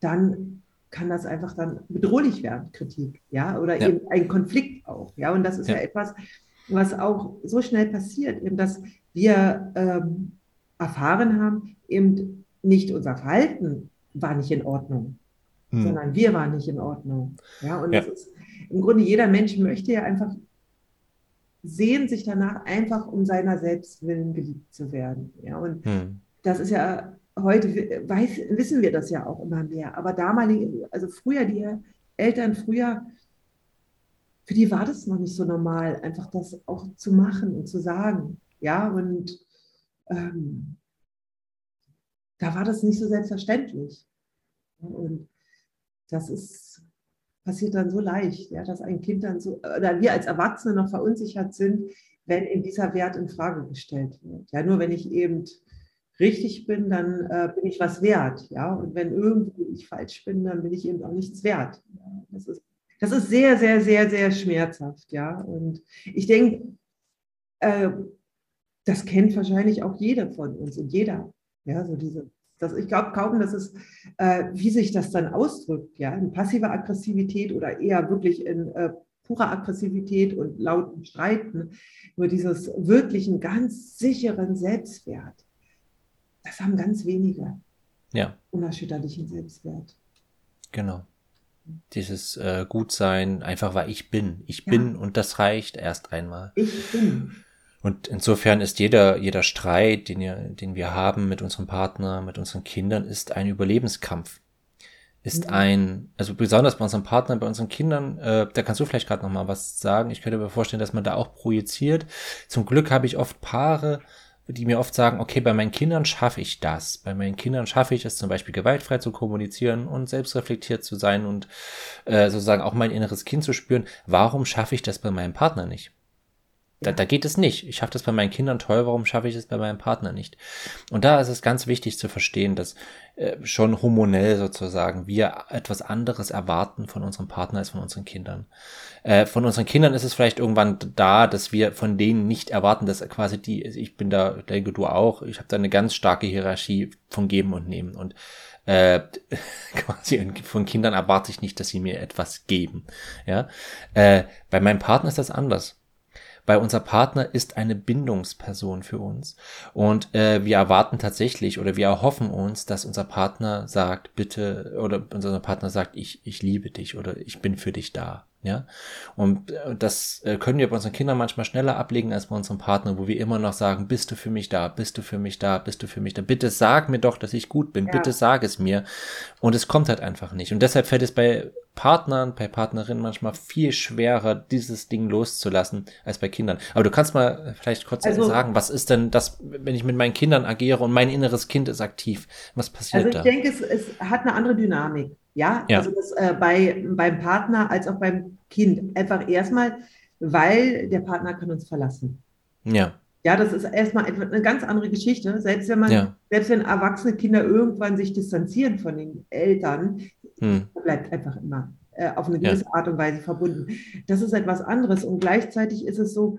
A: dann kann das einfach dann bedrohlich werden, Kritik, ja, oder ja. eben ein Konflikt auch, ja, und das ist ja, ja etwas, was auch so schnell passiert, eben, dass wir ähm, erfahren haben, eben nicht unser Verhalten war nicht in Ordnung, hm. sondern wir waren nicht in Ordnung, ja, und ja. Ist, im Grunde jeder Mensch möchte ja einfach sehen sich danach einfach um seiner selbst willen geliebt zu werden, ja, und hm. das ist ja heute weiß, wissen wir das ja auch immer mehr. Aber damalige, also früher, die Eltern früher, für die war das noch nicht so normal, einfach das auch zu machen und zu sagen. Ja, und ähm, da war das nicht so selbstverständlich. Und das ist, passiert dann so leicht, ja, dass ein Kind dann so, oder wir als Erwachsene noch verunsichert sind, wenn in dieser Wert in Frage gestellt wird. Ja, nur wenn ich eben richtig bin, dann äh, bin ich was wert. Ja, und wenn irgendwie ich falsch bin, dann bin ich eben auch nichts wert. Ja, das ist, das ist sehr, sehr, sehr, sehr schmerzhaft. Ja, und ich denke, äh, das kennt wahrscheinlich auch jeder von uns und jeder. Ja, so diese, das, ich glaube kaum, dass es, äh, wie sich das dann ausdrückt, ja, in passiver Aggressivität oder eher wirklich in äh, purer Aggressivität und lauten Streiten, nur dieses wirklichen, ganz sicheren Selbstwert, das haben ganz wenige.
B: Ja.
A: Unerschütterlichen Selbstwert.
B: Genau. Dieses äh, Gutsein, einfach weil ich bin. Ich ja. bin und das reicht erst einmal.
A: Ich bin.
B: Und insofern ist jeder, jeder Streit, den, wir, den wir haben mit unserem Partner, mit unseren Kindern, ist ein Überlebenskampf. Ist mhm. ein, also besonders bei unserem Partner, bei unseren Kindern, äh, da kannst du vielleicht gerade noch mal was sagen. Ich könnte mir vorstellen, dass man da auch projiziert. Zum Glück habe ich oft Paare, die mir oft sagen, okay, bei meinen Kindern schaffe ich das. Bei meinen Kindern schaffe ich es zum Beispiel gewaltfrei zu kommunizieren und selbstreflektiert zu sein und äh, sozusagen auch mein inneres Kind zu spüren. Warum schaffe ich das bei meinem Partner nicht? Da, da geht es nicht. Ich schaffe das bei meinen Kindern toll, warum schaffe ich es bei meinem Partner nicht? Und da ist es ganz wichtig zu verstehen, dass äh, schon hormonell sozusagen wir etwas anderes erwarten von unserem Partner als von unseren Kindern. Äh, von unseren Kindern ist es vielleicht irgendwann da, dass wir von denen nicht erwarten, dass quasi die, ich bin da, denke du auch, ich habe da eine ganz starke Hierarchie von Geben und Nehmen und äh, quasi von Kindern erwarte ich nicht, dass sie mir etwas geben. Ja, äh, bei meinem Partner ist das anders weil unser Partner ist eine Bindungsperson für uns. Und äh, wir erwarten tatsächlich oder wir erhoffen uns, dass unser Partner sagt, bitte, oder unser Partner sagt, ich, ich liebe dich oder ich bin für dich da. Ja, und äh, das äh, können wir bei unseren Kindern manchmal schneller ablegen als bei unserem Partner, wo wir immer noch sagen, bist du für mich da, bist du für mich da, bist du für mich da, bitte sag mir doch, dass ich gut bin, ja. bitte sag es mir. Und es kommt halt einfach nicht. Und deshalb fällt es bei Partnern, bei Partnerinnen manchmal viel schwerer, dieses Ding loszulassen, als bei Kindern. Aber du kannst mal vielleicht kurz also, sagen, was ist denn das, wenn ich mit meinen Kindern agiere und mein inneres Kind ist aktiv? Was passiert
A: da? Also ich da? denke, es, es hat eine andere Dynamik. Ja, ja. also das, äh, bei, beim Partner als auch beim Kind. Einfach erstmal, weil der Partner kann uns verlassen.
B: Ja.
A: Ja, das ist erstmal eine ganz andere Geschichte. Selbst wenn man, ja. selbst wenn erwachsene Kinder irgendwann sich distanzieren von den Eltern, hm. bleibt einfach immer äh, auf eine gewisse ja. Art und Weise verbunden. Das ist etwas anderes. Und gleichzeitig ist es so,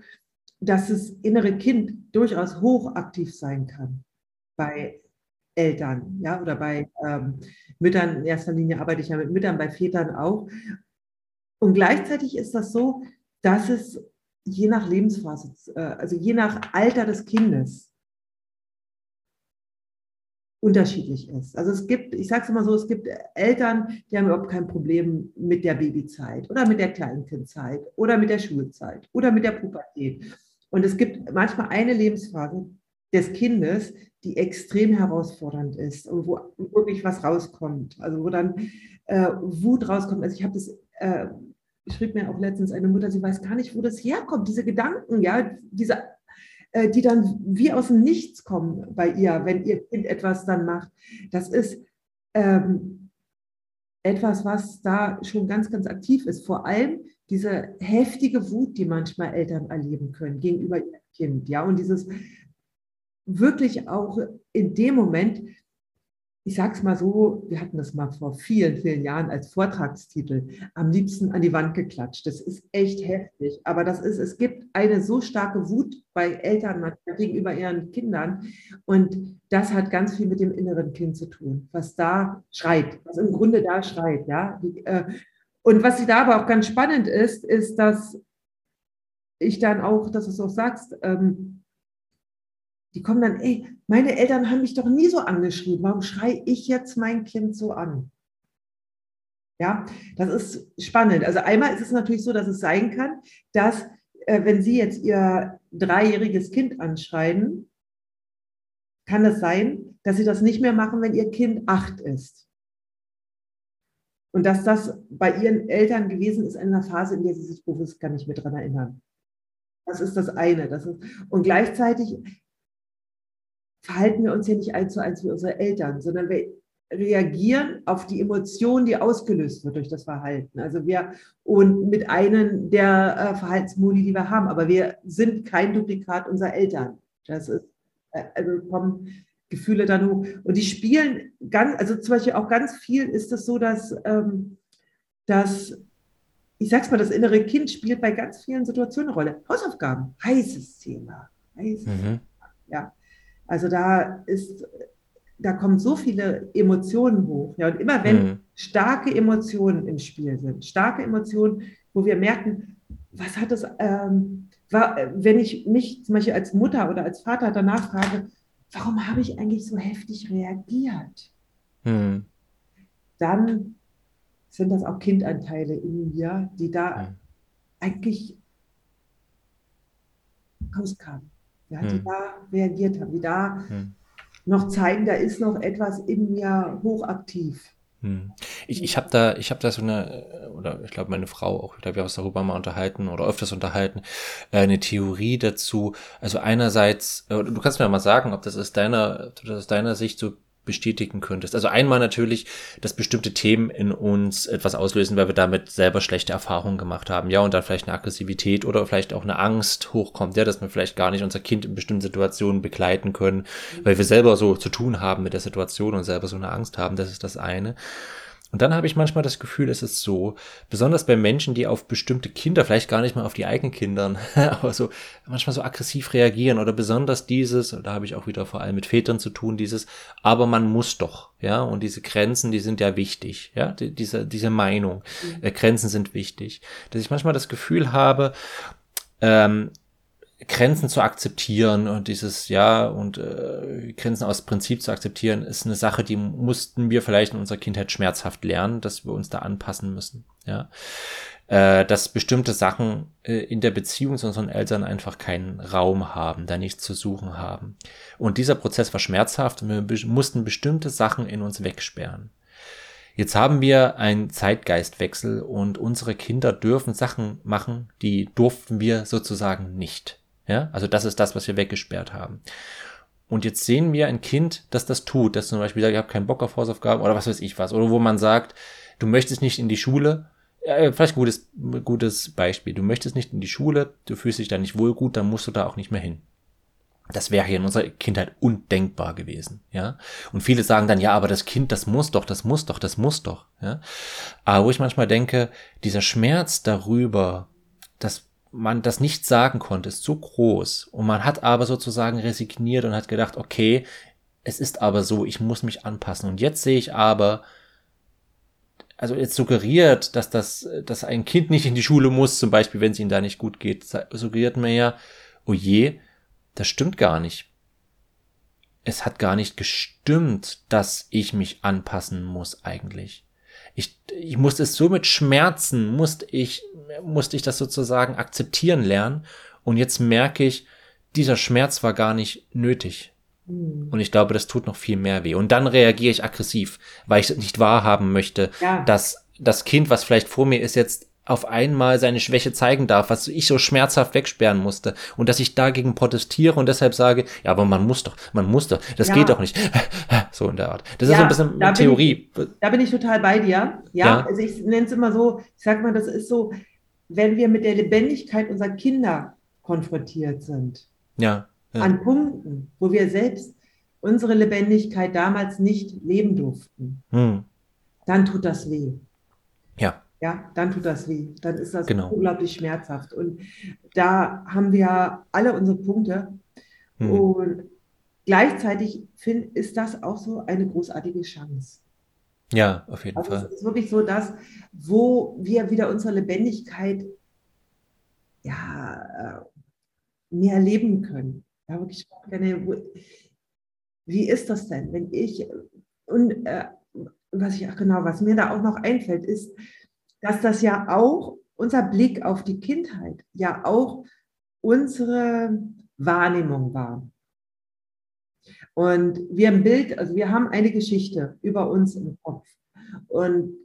A: dass das innere Kind durchaus hochaktiv sein kann bei Eltern, ja, oder bei ähm, Müttern. In erster Linie arbeite ich ja mit Müttern, bei Vätern auch. Und gleichzeitig ist das so, dass es je nach Lebensphase, äh, also je nach Alter des Kindes, unterschiedlich ist. Also es gibt, ich sage es immer so, es gibt Eltern, die haben überhaupt kein Problem mit der Babyzeit oder mit der Kleinkindzeit oder mit der Schulzeit oder mit der Pubertät. Und es gibt manchmal eine Lebensphase des Kindes, die extrem herausfordernd ist und wo wirklich was rauskommt. Also wo dann äh, Wut rauskommt. Also ich habe das äh, schrieb mir auch letztens eine Mutter, sie weiß gar nicht, wo das herkommt, diese Gedanken, ja, diese, äh, die dann wie aus dem Nichts kommen bei ihr, wenn ihr Kind etwas dann macht. Das ist ähm, etwas, was da schon ganz, ganz aktiv ist. Vor allem diese heftige Wut, die manchmal Eltern erleben können gegenüber ihrem Kind, ja, und dieses wirklich auch in dem Moment ich sage es mal so, wir hatten das mal vor vielen, vielen Jahren als Vortragstitel, am liebsten an die Wand geklatscht. Das ist echt heftig. Aber das ist, es gibt eine so starke Wut bei Eltern gegenüber ihren Kindern. Und das hat ganz viel mit dem inneren Kind zu tun, was da schreit, was im Grunde da schreit. Ja? Äh, und was da aber auch ganz spannend ist, ist, dass ich dann auch, dass du es auch sagst, ähm, die kommen dann, ey, meine Eltern haben mich doch nie so angeschrieben. Warum schreie ich jetzt mein Kind so an? Ja, das ist spannend. Also einmal ist es natürlich so, dass es sein kann, dass äh, wenn Sie jetzt Ihr dreijähriges Kind anschreien, kann es sein, dass sie das nicht mehr machen, wenn ihr Kind acht ist. Und dass das bei ihren Eltern gewesen ist in einer Phase, in der sie sich bewusst gar nicht mehr daran erinnern. Das ist das eine. Das ist, und gleichzeitig verhalten wir uns ja nicht eins zu eins wie unsere Eltern, sondern wir reagieren auf die Emotion, die ausgelöst wird durch das Verhalten. Also wir und mit einem der äh, Verhaltensmodi, die wir haben, aber wir sind kein Duplikat unserer Eltern. Das ist, äh, also kommen Gefühle dann hoch. Und die spielen ganz, also zum Beispiel auch ganz viel ist es so, dass, ähm, dass ich sag's mal, das innere Kind spielt bei ganz vielen Situationen eine Rolle. Hausaufgaben, heißes Thema. Heißes mhm. Thema. Ja. Also da ist, da kommen so viele Emotionen hoch. Ja, und immer wenn mhm. starke Emotionen im Spiel sind, starke Emotionen, wo wir merken, was hat das, ähm, war, wenn ich mich zum Beispiel als Mutter oder als Vater danach frage, warum habe ich eigentlich so heftig reagiert? Mhm. Dann sind das auch Kindanteile in mir, die da mhm. eigentlich rauskamen ja, die hm. da reagiert haben, die da hm. noch zeigen, da ist noch etwas in mir hochaktiv.
B: Hm. Ich, ich habe da, ich habe da so eine, oder ich glaube meine Frau auch, ich glaube wir haben uns darüber mal unterhalten oder öfters unterhalten, äh, eine Theorie dazu. Also einerseits, äh, du kannst mir mal sagen, ob das aus deiner, ob das aus deiner Sicht so bestätigen könntest. Also einmal natürlich, dass bestimmte Themen in uns etwas auslösen, weil wir damit selber schlechte Erfahrungen gemacht haben. Ja, und dann vielleicht eine Aggressivität oder vielleicht auch eine Angst hochkommt, ja, dass wir vielleicht gar nicht unser Kind in bestimmten Situationen begleiten können, weil wir selber so zu tun haben mit der Situation und selber so eine Angst haben. Das ist das eine. Und dann habe ich manchmal das Gefühl, es ist so, besonders bei Menschen, die auf bestimmte Kinder, vielleicht gar nicht mal auf die eigenen Kindern, aber so manchmal so aggressiv reagieren oder besonders dieses, da habe ich auch wieder vor allem mit Vätern zu tun, dieses, aber man muss doch, ja, und diese Grenzen, die sind ja wichtig, ja, die, diese, diese Meinung, mhm. äh, Grenzen sind wichtig, dass ich manchmal das Gefühl habe, ähm, Grenzen zu akzeptieren und dieses ja und äh, Grenzen aus Prinzip zu akzeptieren, ist eine Sache, die mussten wir vielleicht in unserer Kindheit schmerzhaft lernen, dass wir uns da anpassen müssen. Ja, äh, dass bestimmte Sachen äh, in der Beziehung zu unseren Eltern einfach keinen Raum haben, da nichts zu suchen haben. Und dieser Prozess war schmerzhaft und wir be mussten bestimmte Sachen in uns wegsperren. Jetzt haben wir einen Zeitgeistwechsel und unsere Kinder dürfen Sachen machen, die durften wir sozusagen nicht. Ja, also das ist das, was wir weggesperrt haben. Und jetzt sehen wir ein Kind, das das tut, das zum Beispiel sagt, ich habe keinen Bock auf Hausaufgaben oder was weiß ich was. Oder wo man sagt, du möchtest nicht in die Schule. Ja, vielleicht gutes, gutes Beispiel. Du möchtest nicht in die Schule, du fühlst dich da nicht wohl gut, dann musst du da auch nicht mehr hin. Das wäre hier in unserer Kindheit undenkbar gewesen, ja. Und viele sagen dann, ja, aber das Kind, das muss doch, das muss doch, das muss doch, ja. Aber wo ich manchmal denke, dieser Schmerz darüber, dass man das nicht sagen konnte, ist so groß. Und man hat aber sozusagen resigniert und hat gedacht, okay, es ist aber so, ich muss mich anpassen. Und jetzt sehe ich aber, also jetzt suggeriert, dass das, dass ein Kind nicht in die Schule muss, zum Beispiel, wenn es ihm da nicht gut geht, suggeriert mir ja, oh je, das stimmt gar nicht. Es hat gar nicht gestimmt, dass ich mich anpassen muss eigentlich ich, ich musste es so mit Schmerzen, musste ich, musste ich das sozusagen akzeptieren lernen. Und jetzt merke ich, dieser Schmerz war gar nicht nötig. Hm. Und ich glaube, das tut noch viel mehr weh. Und dann reagiere ich aggressiv, weil ich nicht wahrhaben möchte, ja. dass das Kind, was vielleicht vor mir ist, jetzt auf einmal seine Schwäche zeigen darf, was ich so schmerzhaft wegsperren musste und dass ich dagegen protestiere und deshalb sage, ja, aber man muss doch, man muss doch, das ja. geht doch nicht. so in der Art. Das ja, ist so ein bisschen eine Theorie.
A: Ich, da bin ich total bei dir. Ja, ja. also ich nenne es immer so, ich sag mal, das ist so, wenn wir mit der Lebendigkeit unserer Kinder konfrontiert sind.
B: Ja.
A: An Punkten, wo wir selbst unsere Lebendigkeit damals nicht leben durften. Hm. Dann tut das weh.
B: Ja
A: ja, dann tut das weh. Dann ist das genau. unglaublich schmerzhaft. Und da haben wir alle unsere Punkte. Mhm. Und gleichzeitig find, ist das auch so eine großartige Chance.
B: Ja, auf jeden
A: also
B: Fall.
A: Es ist wirklich so, dass, wo wir wieder unsere Lebendigkeit ja, äh, mehr leben können. Ja, wirklich wie ist das denn, wenn ich, und äh, was ich, ach genau, was mir da auch noch einfällt, ist, dass das ja auch unser Blick auf die Kindheit, ja auch unsere Wahrnehmung war. Und wir im Bild, also wir haben eine Geschichte über uns im Kopf. Und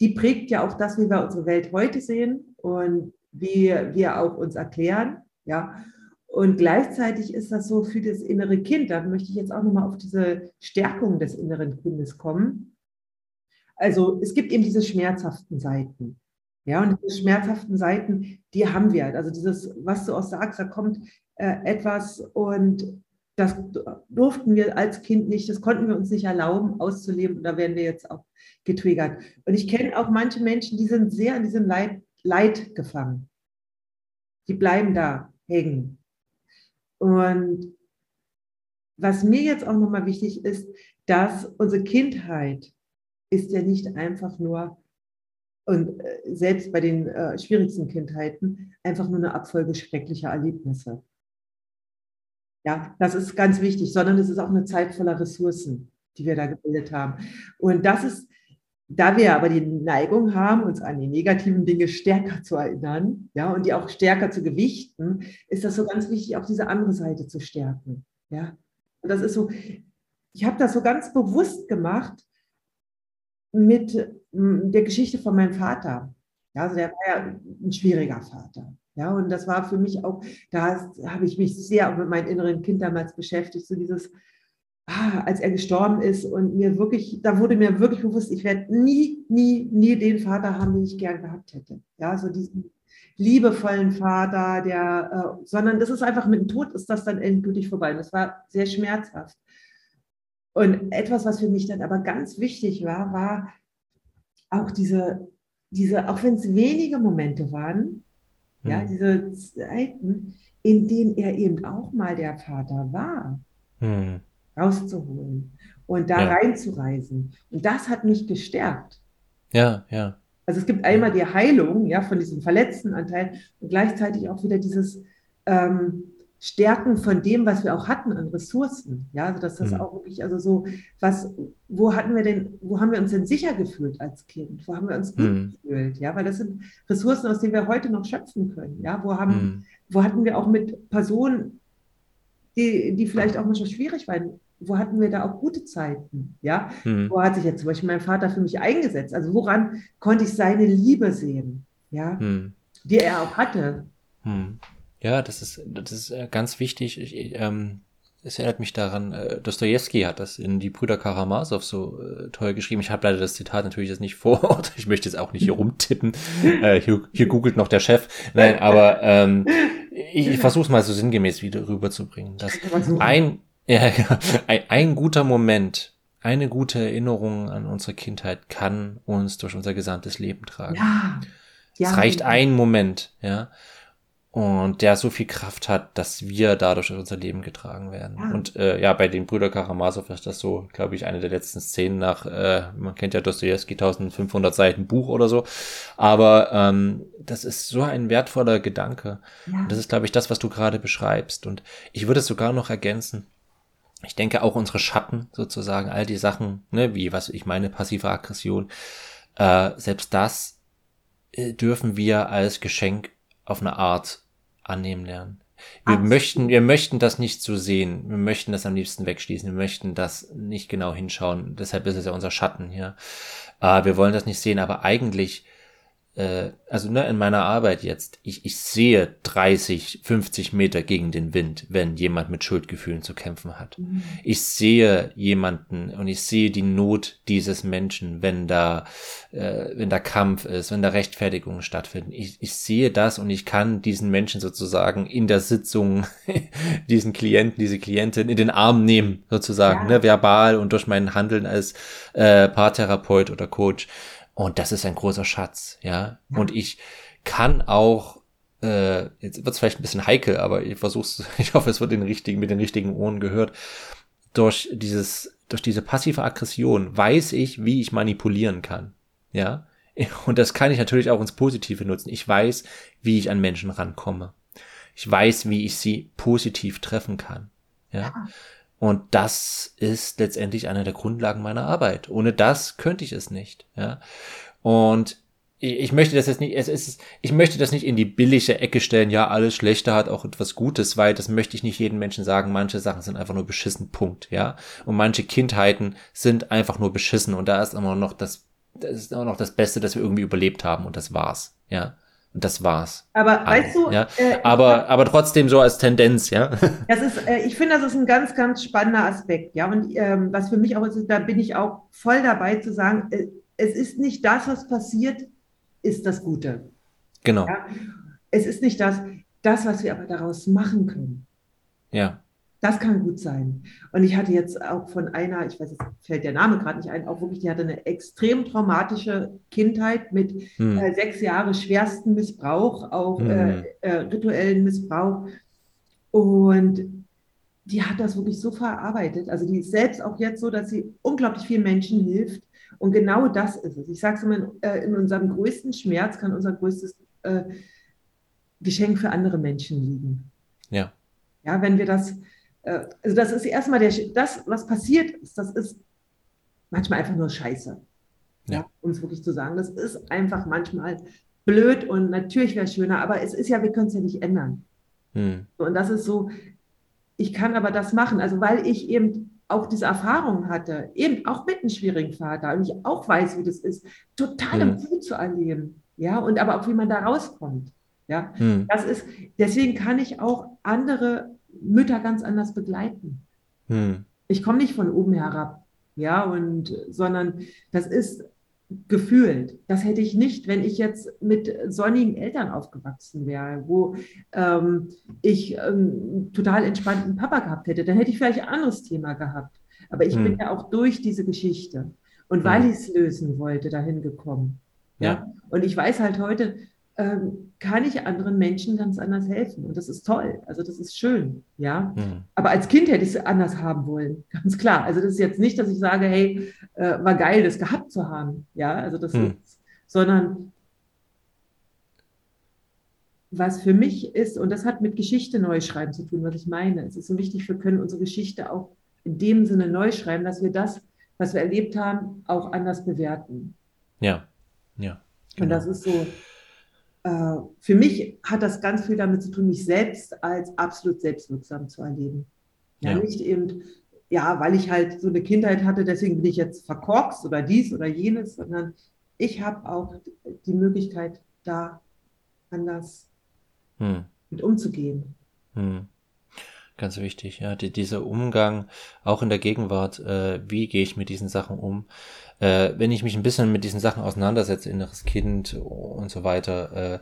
A: die prägt ja auch das, wie wir unsere Welt heute sehen und wie wir auch uns erklären. Ja. Und gleichzeitig ist das so für das innere Kind, da möchte ich jetzt auch nochmal auf diese Stärkung des inneren Kindes kommen. Also es gibt eben diese schmerzhaften Seiten. Ja, und diese schmerzhaften Seiten, die haben wir. Also dieses, was du auch sagst, da kommt äh, etwas und das durften wir als Kind nicht, das konnten wir uns nicht erlauben auszuleben und da werden wir jetzt auch getriggert. Und ich kenne auch manche Menschen, die sind sehr an diesem Leid, Leid gefangen. Die bleiben da hängen. Und was mir jetzt auch nochmal wichtig ist, dass unsere Kindheit ist ja nicht einfach nur, und äh, selbst bei den äh, schwierigsten Kindheiten, einfach nur eine Abfolge schrecklicher Erlebnisse. Ja, das ist ganz wichtig, sondern es ist auch eine Zeit voller Ressourcen, die wir da gebildet haben. Und das ist, da wir aber die Neigung haben, uns an die negativen Dinge stärker zu erinnern, ja, und die auch stärker zu gewichten, ist das so ganz wichtig, auch diese andere Seite zu stärken. Ja, und das ist so, ich habe das so ganz bewusst gemacht mit der Geschichte von meinem Vater. Also der war ja ein schwieriger Vater. Ja, und das war für mich auch, da habe ich mich sehr mit meinem inneren Kind damals beschäftigt, so dieses, ah, als er gestorben ist und mir wirklich, da wurde mir wirklich bewusst, ich werde nie, nie, nie den Vater haben, den ich gern gehabt hätte. Ja, so diesen liebevollen Vater, der, äh, sondern das ist einfach mit dem Tod ist das dann endgültig vorbei. Das war sehr schmerzhaft. Und etwas, was für mich dann aber ganz wichtig war, war auch diese, diese, auch wenn es wenige Momente waren, ja, hm. diese Zeiten, in denen er eben auch mal der Vater war, hm. rauszuholen und da ja. reinzureisen. Und das hat mich gestärkt.
B: Ja, ja.
A: Also es gibt einmal die Heilung, ja, von diesem verletzten Anteil und gleichzeitig auch wieder dieses ähm, Stärken von dem, was wir auch hatten an Ressourcen. Ja, also dass das mhm. auch wirklich, also so, was, wo hatten wir denn, wo haben wir uns denn sicher gefühlt als Kind? Wo haben wir uns gut mhm. gefühlt? Ja, weil das sind Ressourcen, aus denen wir heute noch schöpfen können. Ja, wo haben, mhm. wo hatten wir auch mit Personen, die, die vielleicht auch manchmal schwierig waren, wo hatten wir da auch gute Zeiten? Ja, mhm. wo hat sich jetzt zum Beispiel mein Vater für mich eingesetzt? Also woran konnte ich seine Liebe sehen? Ja, mhm. die er auch hatte.
B: Ja, das ist, das ist äh, ganz wichtig. Ich, ähm, es erinnert mich daran, äh, Dostoevsky hat das in die Brüder Karamasow so äh, toll geschrieben. Ich habe leider das Zitat natürlich jetzt nicht vor Ort. Ich möchte jetzt auch nicht hier rumtippen. Äh, hier, hier googelt noch der Chef. Nein, aber ähm, ich, ich versuche es mal so sinngemäß wieder rüberzubringen. Dass ein, ja, ein, ein guter Moment, eine gute Erinnerung an unsere Kindheit kann uns durch unser gesamtes Leben tragen. Ja. ja es reicht ein Moment, ja und der so viel Kraft hat, dass wir dadurch in unser Leben getragen werden. Ja. Und äh, ja, bei den Brüder Karamasow ist das so, glaube ich, eine der letzten Szenen nach, äh, man kennt ja Dostoevsky, 1500 Seiten Buch oder so, aber ähm, das ist so ein wertvoller Gedanke. Ja. Und das ist, glaube ich, das, was du gerade beschreibst. Und ich würde es sogar noch ergänzen. Ich denke auch unsere Schatten sozusagen, all die Sachen, ne, wie was ich meine, passive Aggression, äh, selbst das äh, dürfen wir als Geschenk auf eine Art annehmen lernen. Wir Absolut. möchten, wir möchten das nicht so sehen. Wir möchten das am liebsten wegschließen. Wir möchten das nicht genau hinschauen. Deshalb ist es ja unser Schatten hier. Äh, wir wollen das nicht sehen, aber eigentlich äh, also ne, in meiner Arbeit jetzt, ich, ich sehe 30, 50 Meter gegen den Wind, wenn jemand mit Schuldgefühlen zu kämpfen hat. Mhm. Ich sehe jemanden und ich sehe die Not dieses Menschen, wenn da, äh, wenn da Kampf ist, wenn da Rechtfertigungen stattfinden. Ich, ich sehe das und ich kann diesen Menschen sozusagen in der Sitzung, diesen Klienten, diese Klientin in den Arm nehmen, sozusagen, ja. ne, verbal und durch mein Handeln als äh, Paartherapeut oder Coach. Und das ist ein großer Schatz, ja. Und ich kann auch, äh, jetzt wird es vielleicht ein bisschen heikel, aber ich versuche ich hoffe, es wird den richtigen, mit den richtigen Ohren gehört. Durch dieses, durch diese passive Aggression weiß ich, wie ich manipulieren kann, ja. Und das kann ich natürlich auch ins Positive nutzen. Ich weiß, wie ich an Menschen rankomme. Ich weiß, wie ich sie positiv treffen kann, ja. ja. Und das ist letztendlich eine der Grundlagen meiner Arbeit. Ohne das könnte ich es nicht. Ja? Und ich möchte das jetzt nicht, es ist, ich möchte das nicht in die billige Ecke stellen, ja, alles Schlechte hat auch etwas Gutes, weil das möchte ich nicht jedem Menschen sagen, manche Sachen sind einfach nur beschissen, Punkt, ja. Und manche Kindheiten sind einfach nur beschissen und da ist immer noch das, das ist immer noch das Beste, dass wir irgendwie überlebt haben und das war's, ja. Das war's.
A: Aber Alles, weißt du,
B: ja? Äh, aber, aber trotzdem so als Tendenz, ja.
A: Das ist, äh, ich finde, das ist ein ganz, ganz spannender Aspekt, ja. Und ähm, was für mich auch ist, da bin ich auch voll dabei zu sagen, äh, es ist nicht das, was passiert, ist das Gute.
B: Genau.
A: Ja? Es ist nicht das, das, was wir aber daraus machen können.
B: Ja.
A: Das kann gut sein. Und ich hatte jetzt auch von einer, ich weiß, jetzt fällt der Name gerade nicht ein, auch wirklich, die hatte eine extrem traumatische Kindheit mit hm. äh, sechs Jahren schwersten Missbrauch, auch hm. äh, äh, rituellen Missbrauch. Und die hat das wirklich so verarbeitet. Also die ist selbst auch jetzt so, dass sie unglaublich vielen Menschen hilft. Und genau das ist es. Ich sage es immer, in, äh, in, unserem größten Schmerz kann unser größtes äh, Geschenk für andere Menschen liegen.
B: Ja.
A: Ja, wenn wir das, äh, also das ist erstmal der, das, was passiert ist, das ist manchmal einfach nur Scheiße. Ja. um es wirklich zu sagen. Das ist einfach manchmal blöd und natürlich wäre es schöner, aber es ist ja, wir können es ja nicht ändern. Hm. Und das ist so, ich kann aber das machen, also weil ich eben auch diese Erfahrung hatte, eben auch mit einem schwierigen Vater und ich auch weiß, wie das ist, total im mhm. zu erleben. Ja, und aber auch wie man da rauskommt. Ja, mhm. das ist, deswegen kann ich auch andere Mütter ganz anders begleiten. Mhm. Ich komme nicht von oben herab. Ja, und, sondern das ist gefühlt. Das hätte ich nicht, wenn ich jetzt mit sonnigen Eltern aufgewachsen wäre, wo ähm, ich ähm, total entspannten Papa gehabt hätte. Dann hätte ich vielleicht ein anderes Thema gehabt. Aber ich hm. bin ja auch durch diese Geschichte und weil hm. ich es lösen wollte, dahin gekommen. Ja. ja. Und ich weiß halt heute, ähm, kann ich anderen Menschen ganz anders helfen. Und das ist toll. Also das ist schön, ja. Mhm. Aber als Kind hätte ich es anders haben wollen, ganz klar. Also das ist jetzt nicht, dass ich sage, hey, äh, war geil, das gehabt zu haben, ja. Also das mhm. ist, sondern was für mich ist, und das hat mit Geschichte neu schreiben zu tun, was ich meine. Es ist so wichtig, wir können unsere Geschichte auch in dem Sinne neu schreiben, dass wir das, was wir erlebt haben, auch anders bewerten.
B: Ja, ja.
A: Genau. Und das ist so, für mich hat das ganz viel damit zu tun, mich selbst als absolut selbstwirksam zu erleben. Ja, ja. nicht eben, ja, weil ich halt so eine Kindheit hatte, deswegen bin ich jetzt verkorkst oder dies oder jenes, sondern ich habe auch die Möglichkeit, da anders hm. mit umzugehen. Hm.
B: Ganz wichtig, ja, die, dieser Umgang auch in der Gegenwart, äh, wie gehe ich mit diesen Sachen um? Äh, wenn ich mich ein bisschen mit diesen Sachen auseinandersetze, inneres Kind und so weiter, äh,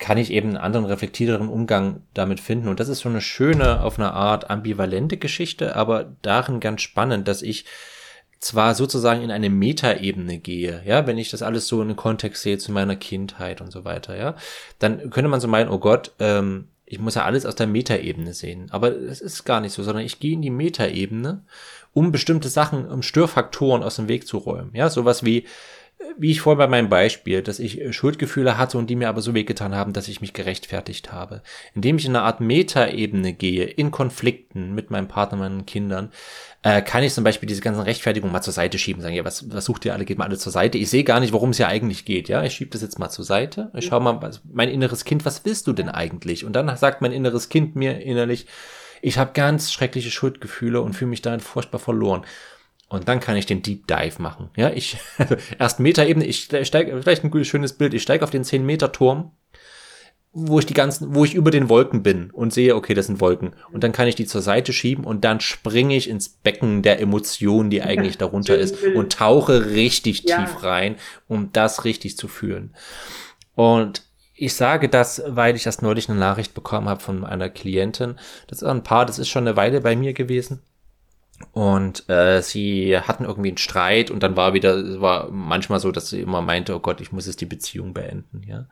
B: kann ich eben einen anderen reflektierteren Umgang damit finden. Und das ist so eine schöne, auf eine Art ambivalente Geschichte, aber darin ganz spannend, dass ich zwar sozusagen in eine Metaebene gehe, ja, wenn ich das alles so in den Kontext sehe zu meiner Kindheit und so weiter, ja, dann könnte man so meinen, oh Gott, ähm, ich muss ja alles aus der Metaebene sehen. Aber es ist gar nicht so, sondern ich gehe in die Metaebene, um bestimmte Sachen, um Störfaktoren aus dem Weg zu räumen. Ja, sowas wie, wie ich vorhin bei meinem Beispiel, dass ich Schuldgefühle hatte und die mir aber so wehgetan haben, dass ich mich gerechtfertigt habe. Indem ich in eine Art Metaebene gehe, in Konflikten mit meinem Partner, meinen Kindern, äh, kann ich zum Beispiel diese ganzen Rechtfertigungen mal zur Seite schieben, sagen, ja, was, was sucht ihr alle, geht mal alle zur Seite. Ich sehe gar nicht, worum es ja eigentlich geht, ja. Ich schiebe das jetzt mal zur Seite. Ich schau mal, mein inneres Kind, was willst du denn eigentlich? Und dann sagt mein inneres Kind mir innerlich, ich habe ganz schreckliche Schuldgefühle und fühle mich darin furchtbar verloren. Und dann kann ich den Deep Dive machen. Ja, ich, also erst Metaebene, ich steige, vielleicht ein gutes, schönes Bild, ich steige auf den 10 Meter Turm wo ich die ganzen, wo ich über den Wolken bin und sehe, okay, das sind Wolken. Und dann kann ich die zur Seite schieben und dann springe ich ins Becken der Emotionen, die eigentlich darunter ist und tauche richtig ja. tief rein, um das richtig zu fühlen. Und ich sage das, weil ich erst neulich eine Nachricht bekommen habe von einer Klientin. Das ist ein Paar, das ist schon eine Weile bei mir gewesen. Und äh, sie hatten irgendwie einen Streit und dann war wieder, war manchmal so, dass sie immer meinte, oh Gott, ich muss jetzt die Beziehung beenden, ja.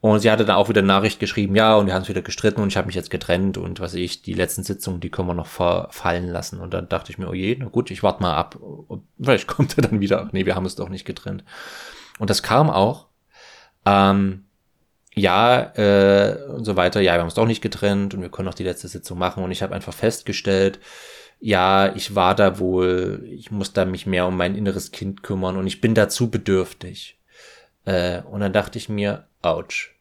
B: Und sie hatte dann auch wieder Nachricht geschrieben, ja, und wir haben es wieder gestritten und ich habe mich jetzt getrennt und was ich, die letzten Sitzungen, die können wir noch verfallen lassen. Und dann dachte ich mir, oh je, na gut, ich warte mal ab. Vielleicht kommt er dann wieder. Nee, wir haben es doch nicht getrennt. Und das kam auch. Ähm, ja, äh, und so weiter, ja, wir haben es doch nicht getrennt und wir können auch die letzte Sitzung machen. Und ich habe einfach festgestellt, ja, ich war da wohl, ich muss da mich mehr um mein inneres Kind kümmern und ich bin dazu bedürftig Äh, und dann dachte ich mir, ouch.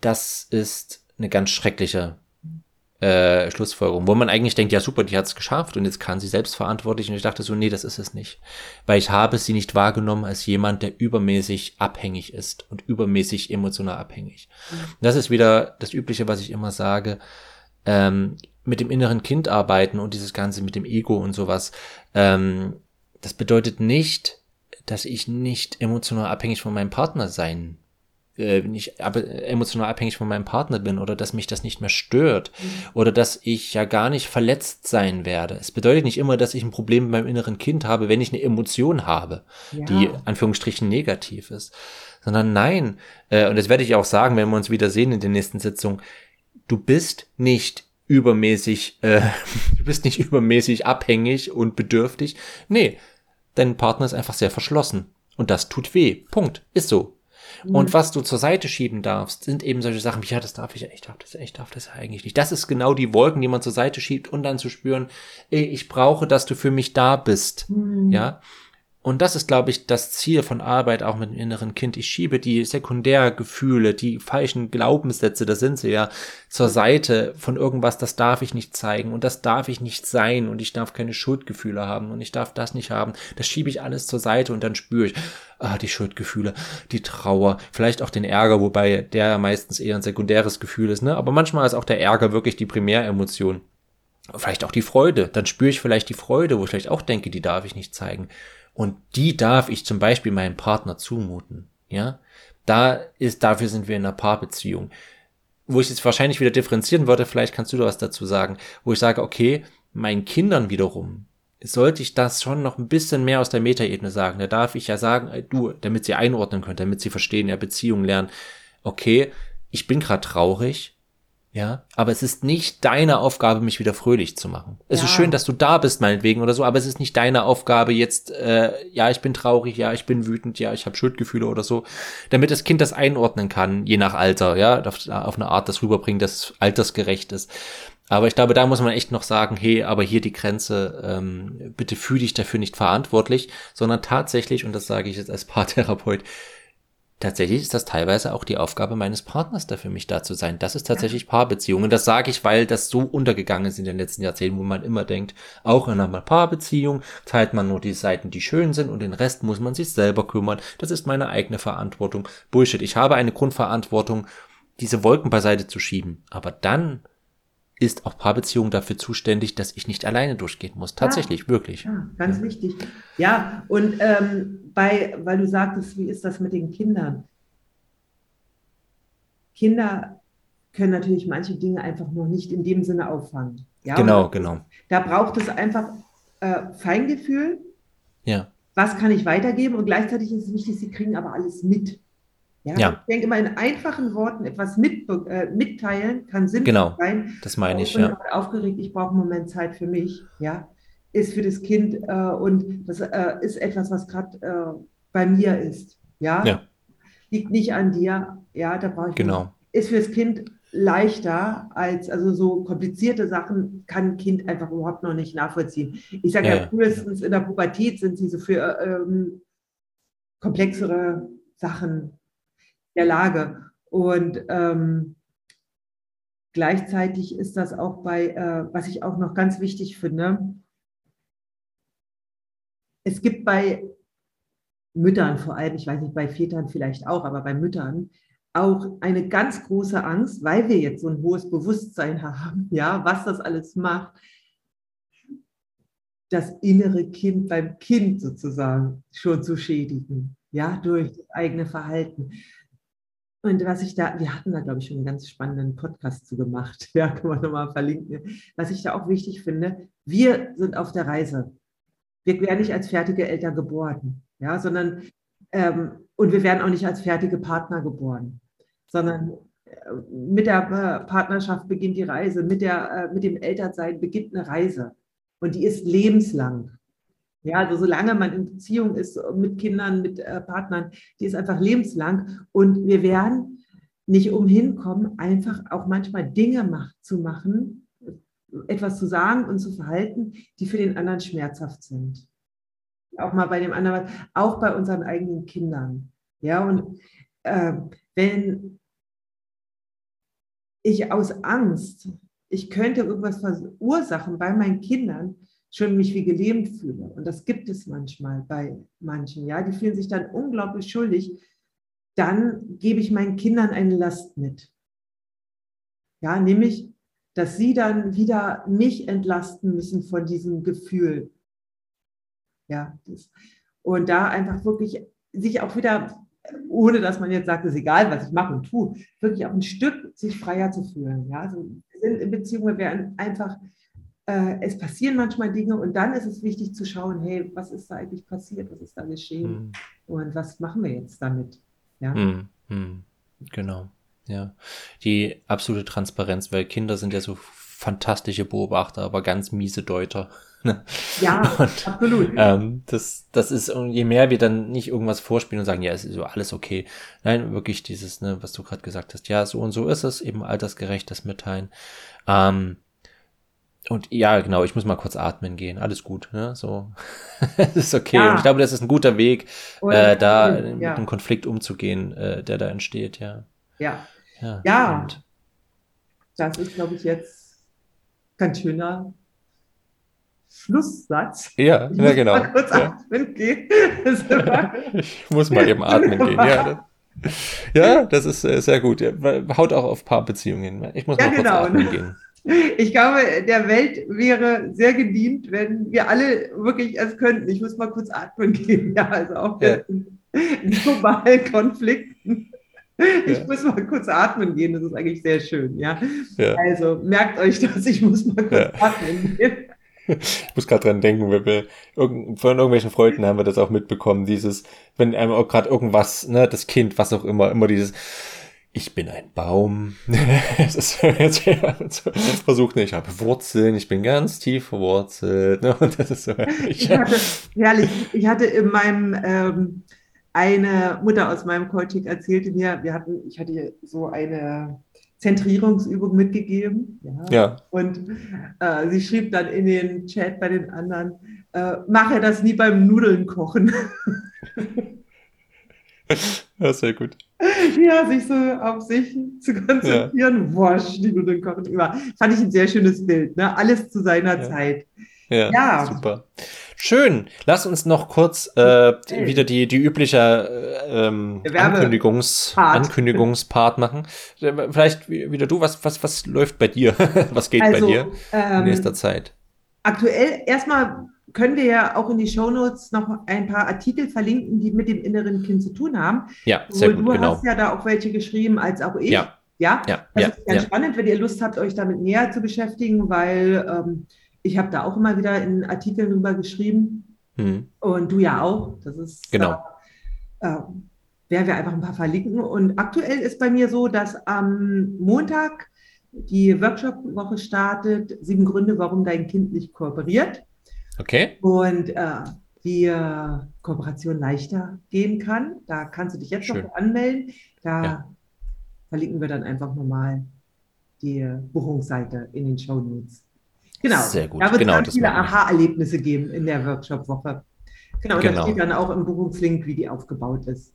B: Das ist eine ganz schreckliche äh, Schlussfolgerung, wo man eigentlich denkt, ja super, die hat es geschafft und jetzt kann sie selbstverantwortlich. Und ich dachte so, nee, das ist es nicht. Weil ich habe sie nicht wahrgenommen als jemand, der übermäßig abhängig ist und übermäßig emotional abhängig. Mhm. Das ist wieder das Übliche, was ich immer sage. Ähm, mit dem inneren Kind arbeiten und dieses Ganze mit dem Ego und sowas. Ähm, das bedeutet nicht, dass ich nicht emotional abhängig von meinem Partner sein äh, nicht emotional abhängig von meinem Partner bin oder dass mich das nicht mehr stört mhm. oder dass ich ja gar nicht verletzt sein werde. Es bedeutet nicht immer, dass ich ein Problem mit meinem inneren Kind habe, wenn ich eine Emotion habe, ja. die Anführungsstrichen negativ ist, sondern nein, äh, und das werde ich auch sagen, wenn wir uns wieder sehen in der nächsten Sitzung, du bist nicht übermäßig, äh, du bist nicht übermäßig abhängig und bedürftig. Nee, dein Partner ist einfach sehr verschlossen. Und das tut weh. Punkt. Ist so. Mhm. Und was du zur Seite schieben darfst, sind eben solche Sachen wie, ja, das darf ich ja, ich darf das, ich darf das ja eigentlich nicht. Das ist genau die Wolken, die man zur Seite schiebt und dann zu spüren, ey, ich brauche, dass du für mich da bist. Mhm. Ja. Und das ist, glaube ich, das Ziel von Arbeit auch mit dem inneren Kind. Ich schiebe die Sekundärgefühle, die falschen Glaubenssätze, da sind sie ja, zur Seite von irgendwas, das darf ich nicht zeigen und das darf ich nicht sein und ich darf keine Schuldgefühle haben und ich darf das nicht haben. Das schiebe ich alles zur Seite und dann spüre ich, ah, die Schuldgefühle, die Trauer, vielleicht auch den Ärger, wobei der meistens eher ein sekundäres Gefühl ist, ne? Aber manchmal ist auch der Ärger wirklich die Primäremotion. Vielleicht auch die Freude. Dann spüre ich vielleicht die Freude, wo ich vielleicht auch denke, die darf ich nicht zeigen. Und die darf ich zum Beispiel meinem Partner zumuten. Ja, da ist, dafür sind wir in einer Paarbeziehung. Wo ich jetzt wahrscheinlich wieder differenzieren würde, vielleicht kannst du da was dazu sagen, wo ich sage, okay, meinen Kindern wiederum sollte ich das schon noch ein bisschen mehr aus der Metaebene sagen. Da darf ich ja sagen, du, damit sie einordnen können, damit sie verstehen, ja, Beziehungen lernen. Okay, ich bin gerade traurig, ja, aber es ist nicht deine Aufgabe, mich wieder fröhlich zu machen. Es ja. ist schön, dass du da bist, meinetwegen oder so, aber es ist nicht deine Aufgabe jetzt, äh, ja, ich bin traurig, ja, ich bin wütend, ja, ich habe Schuldgefühle oder so, damit das Kind das einordnen kann, je nach Alter, ja, auf, auf eine Art das rüberbringen, das altersgerecht ist. Aber ich glaube, da muss man echt noch sagen, hey, aber hier die Grenze, ähm, bitte fühl dich dafür nicht verantwortlich, sondern tatsächlich, und das sage ich jetzt als Paartherapeut, tatsächlich ist das teilweise auch die Aufgabe meines Partners, da für mich da zu sein. Das ist tatsächlich Paarbeziehungen. Das sage ich, weil das so untergegangen ist in den letzten Jahrzehnten, wo man immer denkt, auch in einer Paarbeziehung teilt man nur die Seiten, die schön sind und den Rest muss man sich selber kümmern. Das ist meine eigene Verantwortung. Bullshit. Ich habe eine Grundverantwortung, diese Wolken beiseite zu schieben. Aber dann ist auch Paarbeziehung dafür zuständig, dass ich nicht alleine durchgehen muss. Tatsächlich, ja, wirklich.
A: Ja, ganz ja. wichtig. Ja, und ähm, bei, weil du sagtest, wie ist das mit den Kindern? Kinder können natürlich manche Dinge einfach noch nicht in dem Sinne auffangen.
B: Ja, genau, genau.
A: Da braucht es einfach äh, Feingefühl.
B: Ja.
A: Was kann ich weitergeben? Und gleichzeitig ist es wichtig, sie kriegen aber alles mit. Ja, ja. Ich denke immer in einfachen Worten etwas mit, äh, mitteilen kann sinnvoll
B: genau,
A: sein.
B: Das meine ich,
A: ja. Aufgeregt, ich brauche einen Moment Zeit für mich, ja, ist für das Kind äh, und das äh, ist etwas, was gerade äh, bei mir ist, ja?
B: ja.
A: Liegt nicht an dir, ja, da brauche ich.
B: Genau. Nicht.
A: Ist für das Kind leichter als, also so komplizierte Sachen kann ein Kind einfach überhaupt noch nicht nachvollziehen. Ich sage ja, ja, frühestens in der Pubertät sind sie so für ähm, komplexere Sachen der Lage. Und ähm, gleichzeitig ist das auch bei, äh, was ich auch noch ganz wichtig finde, es gibt bei Müttern vor allem, ich weiß nicht, bei Vätern vielleicht auch, aber bei Müttern auch eine ganz große Angst, weil wir jetzt so ein hohes Bewusstsein haben, ja, was das alles macht, das innere Kind beim Kind sozusagen schon zu schädigen, ja, durch das eigene Verhalten. Und was ich da, wir hatten da, glaube ich, schon einen ganz spannenden Podcast zu gemacht. Ja, kann man nochmal verlinken. Was ich da auch wichtig finde, wir sind auf der Reise. Wir werden nicht als fertige Eltern geboren, ja, sondern ähm, und wir werden auch nicht als fertige Partner geboren, sondern äh, mit der Partnerschaft beginnt die Reise, mit, der, äh, mit dem Elternsein beginnt eine Reise. Und die ist lebenslang. Ja, also solange man in Beziehung ist mit Kindern, mit äh, Partnern, die ist einfach lebenslang. Und wir werden nicht umhin kommen, einfach auch manchmal Dinge macht, zu machen, etwas zu sagen und zu verhalten, die für den anderen schmerzhaft sind. auch mal bei dem anderen, auch bei unseren eigenen Kindern. Ja, und äh, wenn ich aus Angst, ich könnte irgendwas verursachen bei meinen Kindern, schon mich wie gelähmt fühle. Und das gibt es manchmal bei manchen, ja, die fühlen sich dann unglaublich schuldig. Dann gebe ich meinen Kindern eine Last mit. Ja, nämlich, dass sie dann wieder mich entlasten müssen von diesem Gefühl. Ja, das, und da einfach wirklich sich auch wieder, ohne dass man jetzt sagt, es ist egal, was ich mache und tue, wirklich auch ein Stück sich freier zu fühlen. Ja, also sind in Beziehungen, wir werden einfach äh, es passieren manchmal Dinge und dann ist es wichtig zu schauen, hey, was ist da eigentlich passiert, was ist da geschehen mhm. und was machen wir jetzt damit? Ja.
B: Mhm. Mhm. Genau, ja. Die absolute Transparenz, weil Kinder sind ja so fantastische Beobachter, aber ganz miese Deuter.
A: Ne? Ja, und, absolut.
B: Ähm, das, das ist, je mehr wir dann nicht irgendwas vorspielen und sagen, ja, es ist so alles okay. Nein, wirklich dieses, ne, was du gerade gesagt hast, ja, so und so ist es, eben altersgerechtes Mitteilen. Ähm, und ja, genau, ich muss mal kurz atmen gehen. Alles gut, ne? So. das ist okay. Ja. Und ich glaube, das ist ein guter Weg, äh, da ja. mit einem Konflikt umzugehen, äh, der da entsteht, ja.
A: Ja. Ja. ja. Das ist, glaube ich, jetzt ganz schöner Schlusssatz.
B: Ja,
A: ich
B: ja genau.
A: Mal kurz atmen gehen.
B: ich muss mal eben atmen gehen, ja. Ja, das ist äh, sehr gut. Haut auch auf Paarbeziehungen. Ich muss mal kurz genau. atmen gehen.
A: Ich glaube, der Welt wäre sehr gedient, wenn wir alle wirklich es könnten. Ich muss mal kurz atmen gehen, ja, also auch ja. in, globalen Konflikten. Ich ja. muss mal kurz atmen gehen, das ist eigentlich sehr schön, ja. ja. Also merkt euch das, ich muss mal kurz atmen gehen.
B: Ich muss gerade dran denken, wir, wir, von irgendwelchen Freunden haben wir das auch mitbekommen, dieses, wenn einem auch gerade irgendwas, ne, das Kind, was auch immer, immer dieses, ich bin ein Baum. es ist jetzt versucht, ich habe Wurzeln, ich bin ganz tief verwurzelt. Ne? Und das ist so
A: ich hatte, herrlich, ich hatte in meinem ähm, eine Mutter aus meinem Coaching erzählte mir, wir hatten, ich hatte so eine Zentrierungsübung mitgegeben. Ja. ja. Und äh, sie schrieb dann in den Chat bei den anderen, äh, mache das nie beim Nudeln kochen.
B: ja, sehr gut.
A: Ja, sich so auf sich zu konzentrieren. Ja. Wasch, die Nudeln kochen immer. Fand ich ein sehr schönes Bild. Ne? Alles zu seiner ja. Zeit.
B: Ja, ja, super. Schön. Lass uns noch kurz äh, okay. wieder die, die übliche äh, ähm, Ankündigungs Ankündigungspart machen. Vielleicht wieder du, was, was, was läuft bei dir? was geht also, bei dir in ähm, nächster Zeit?
A: Aktuell erstmal können wir ja auch in die Shownotes noch ein paar Artikel verlinken, die mit dem inneren Kind zu tun haben.
B: Ja, sehr
A: gut,
B: du
A: genau. hast ja da auch welche geschrieben, als auch ich.
B: Ja.
A: Ja,
B: ja
A: das
B: ja,
A: ist ganz ja. spannend, wenn ihr Lust habt, euch damit näher zu beschäftigen, weil ähm, ich habe da auch immer wieder in Artikeln drüber geschrieben hm. und du ja auch. Das ist
B: genau.
A: Äh, äh, werden wir einfach ein paar verlinken. Und aktuell ist bei mir so, dass am Montag die Workshop-Woche startet. Sieben Gründe, warum dein Kind nicht kooperiert.
B: Okay.
A: Und äh, die äh, Kooperation leichter gehen kann. Da kannst du dich jetzt Schön. noch anmelden. Da ja. verlinken wir dann einfach nochmal die Buchungsseite in den Show Notes. Genau.
B: Sehr gut.
A: Da wird es
B: genau,
A: viele Aha-Erlebnisse geben in der Workshop-Woche. Genau, und genau. da steht dann auch im Buchungslink, wie die aufgebaut ist.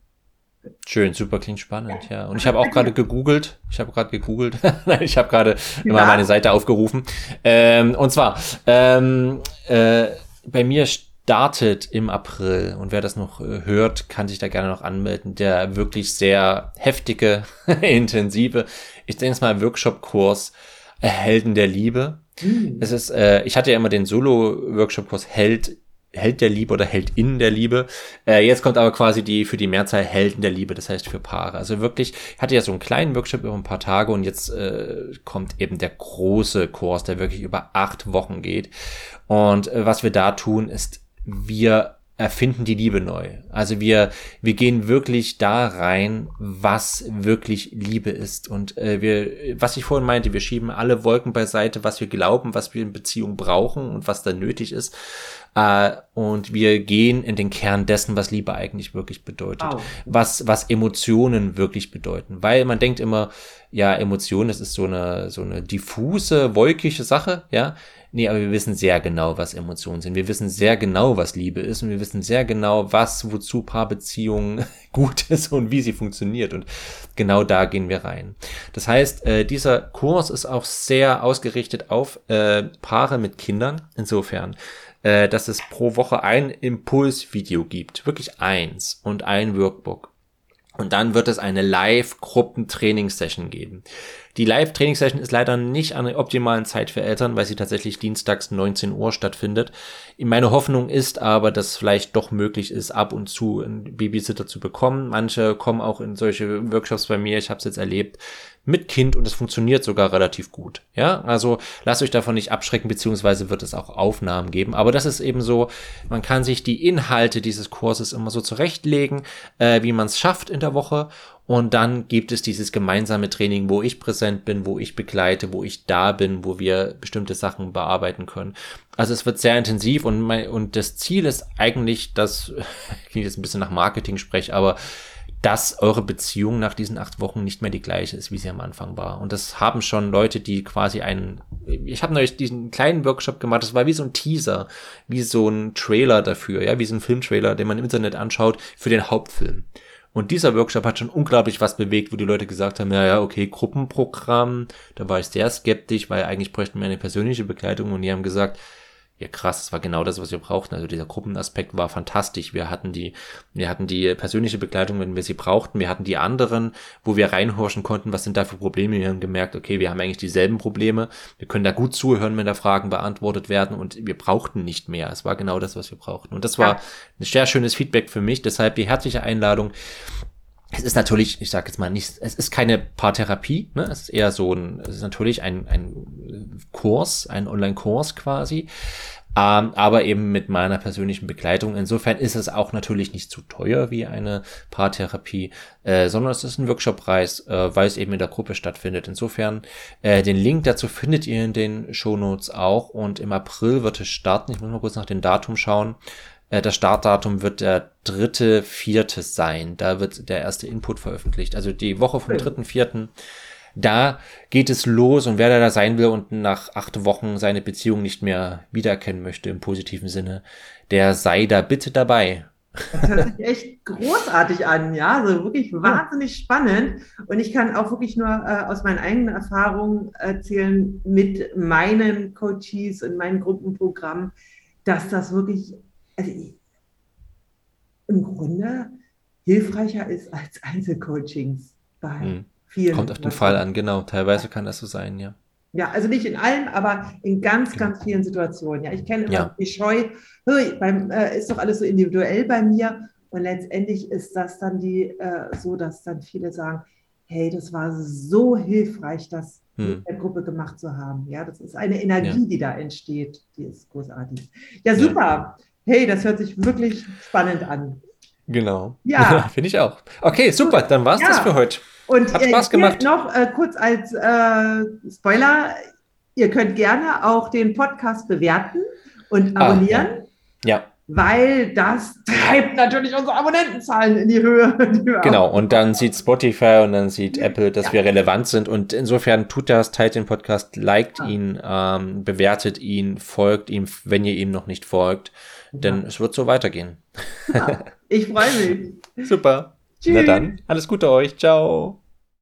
B: Schön, super, klingt spannend, ja. Und ich habe auch gerade gegoogelt. Ich habe gerade gegoogelt. Nein, ich habe gerade ja. mal meine Seite aufgerufen. Ähm, und zwar, ähm, äh, bei mir startet im April, und wer das noch äh, hört, kann sich da gerne noch anmelden, der wirklich sehr heftige, intensive, ich denke es mal, Workshop-Kurs Helden der Liebe. Mhm. Es ist, äh, ich hatte ja immer den Solo-Workshop-Kurs Held Held der Liebe oder Held in der Liebe. Äh, jetzt kommt aber quasi die für die Mehrzahl Helden der Liebe, das heißt für Paare. Also wirklich, ich hatte ja so einen kleinen Workshop über ein paar Tage und jetzt äh, kommt eben der große Kurs, der wirklich über acht Wochen geht. Und äh, was wir da tun, ist, wir erfinden die Liebe neu. Also wir, wir gehen wirklich da rein, was wirklich Liebe ist. Und äh, wir, was ich vorhin meinte, wir schieben alle Wolken beiseite, was wir glauben, was wir in Beziehung brauchen und was da nötig ist. Äh, und wir gehen in den Kern dessen, was Liebe eigentlich wirklich bedeutet. Oh. Was, was Emotionen wirklich bedeuten. Weil man denkt immer, ja, Emotionen, das ist so eine, so eine diffuse, wolkige Sache, ja. Nee, aber wir wissen sehr genau, was Emotionen sind. Wir wissen sehr genau, was Liebe ist und wir wissen sehr genau, was, wozu Paarbeziehungen gut ist und wie sie funktioniert. Und genau da gehen wir rein. Das heißt, äh, dieser Kurs ist auch sehr ausgerichtet auf äh, Paare mit Kindern. Insofern, äh, dass es pro Woche ein Impulsvideo gibt. Wirklich eins und ein Workbook. Und dann wird es eine Live-Gruppentrainingssession geben. Die Live-Trainingssession ist leider nicht an der optimalen Zeit für Eltern, weil sie tatsächlich dienstags 19 Uhr stattfindet. Meine Hoffnung ist aber, dass vielleicht doch möglich ist, ab und zu einen Babysitter zu bekommen. Manche kommen auch in solche Workshops bei mir, ich habe es jetzt erlebt, mit Kind und es funktioniert sogar relativ gut. Ja, also lasst euch davon nicht abschrecken, beziehungsweise wird es auch Aufnahmen geben. Aber das ist eben so, man kann sich die Inhalte dieses Kurses immer so zurechtlegen, äh, wie man es schafft in der Woche. Und dann gibt es dieses gemeinsame Training, wo ich präsent bin, wo ich begleite, wo ich da bin, wo wir bestimmte Sachen bearbeiten können. Also es wird sehr intensiv und, mein, und das Ziel ist eigentlich, dass, ich jetzt ein bisschen nach Marketing spreche, aber dass eure Beziehung nach diesen acht Wochen nicht mehr die gleiche ist, wie sie am Anfang war. Und das haben schon Leute, die quasi einen, ich habe neulich diesen kleinen Workshop gemacht, das war wie so ein Teaser, wie so ein Trailer dafür, ja, wie so ein Filmtrailer, den man im Internet anschaut für den Hauptfilm. Und dieser Workshop hat schon unglaublich was bewegt, wo die Leute gesagt haben, ja, ja, okay, Gruppenprogramm, da war ich sehr skeptisch, weil eigentlich bräuchten wir eine persönliche Begleitung und die haben gesagt, ja krass, das war genau das, was wir brauchten. Also dieser Gruppenaspekt war fantastisch. Wir hatten die, wir hatten die persönliche Begleitung, wenn wir sie brauchten. Wir hatten die anderen, wo wir reinhorchen konnten, was sind da für Probleme. Wir haben gemerkt, okay, wir haben eigentlich dieselben Probleme. Wir können da gut zuhören, wenn da Fragen beantwortet werden und wir brauchten nicht mehr. Es war genau das, was wir brauchten. Und das war ja. ein sehr schönes Feedback für mich. Deshalb die herzliche Einladung. Es ist natürlich, ich sage jetzt mal nicht, es ist keine Paartherapie, ne? es ist eher so ein, es ist natürlich ein, ein Kurs, ein Online-Kurs quasi, ähm, aber eben mit meiner persönlichen Begleitung. Insofern ist es auch natürlich nicht zu teuer wie eine Paartherapie, äh, sondern es ist ein Workshop-Preis, äh, weil es eben in der Gruppe stattfindet. Insofern, äh, den Link dazu findet ihr in den Shownotes auch und im April wird es starten. Ich muss mal kurz nach dem Datum schauen. Äh, das Startdatum wird der dritte, vierte sein. Da wird der erste Input veröffentlicht. Also die Woche vom dritten, vierten. Da geht es los und wer da sein will und nach acht Wochen seine Beziehung nicht mehr wiedererkennen möchte im positiven Sinne, der sei da bitte dabei.
A: Das hört sich echt großartig an, ja, so wirklich wahnsinnig spannend. Und ich kann auch wirklich nur äh, aus meinen eigenen Erfahrungen erzählen mit meinen Coaches und meinen Gruppenprogrammen, dass das wirklich also im Grunde hilfreicher ist als Einzelcoachings bei hm. vielen.
B: Kommt auf den Fall an, genau. Teilweise kann das so sein, ja.
A: Ja, also nicht in allen, aber in ganz, genau. ganz vielen Situationen. Ja, ich kenne immer ja. die Scheu, beim, äh, ist doch alles so individuell bei mir. Und letztendlich ist das dann die äh, so, dass dann viele sagen, hey, das war so hilfreich, das hm. mit der Gruppe gemacht zu haben. Ja, das ist eine Energie, ja. die da entsteht, die ist großartig. Ja, super. Ja hey, das hört sich wirklich spannend an.
B: Genau. Ja. Finde ich auch. Okay, super, dann war es ja. das für heute.
A: Und Hat Spaß gemacht. noch äh, kurz als äh, Spoiler, ihr könnt gerne auch den Podcast bewerten und abonnieren. Ah,
B: ja. ja.
A: Weil das treibt natürlich unsere Abonnentenzahlen in die Höhe.
B: genau, und dann sieht Spotify und dann sieht Apple, dass ja. wir relevant sind. Und insofern tut das, teilt den Podcast, liked ja. ihn, ähm, bewertet ihn, folgt ihm, wenn ihr ihm noch nicht folgt. Denn es wird so weitergehen.
A: Ja, ich freue mich.
B: Super. Tschüss. Na dann, alles Gute euch. Ciao.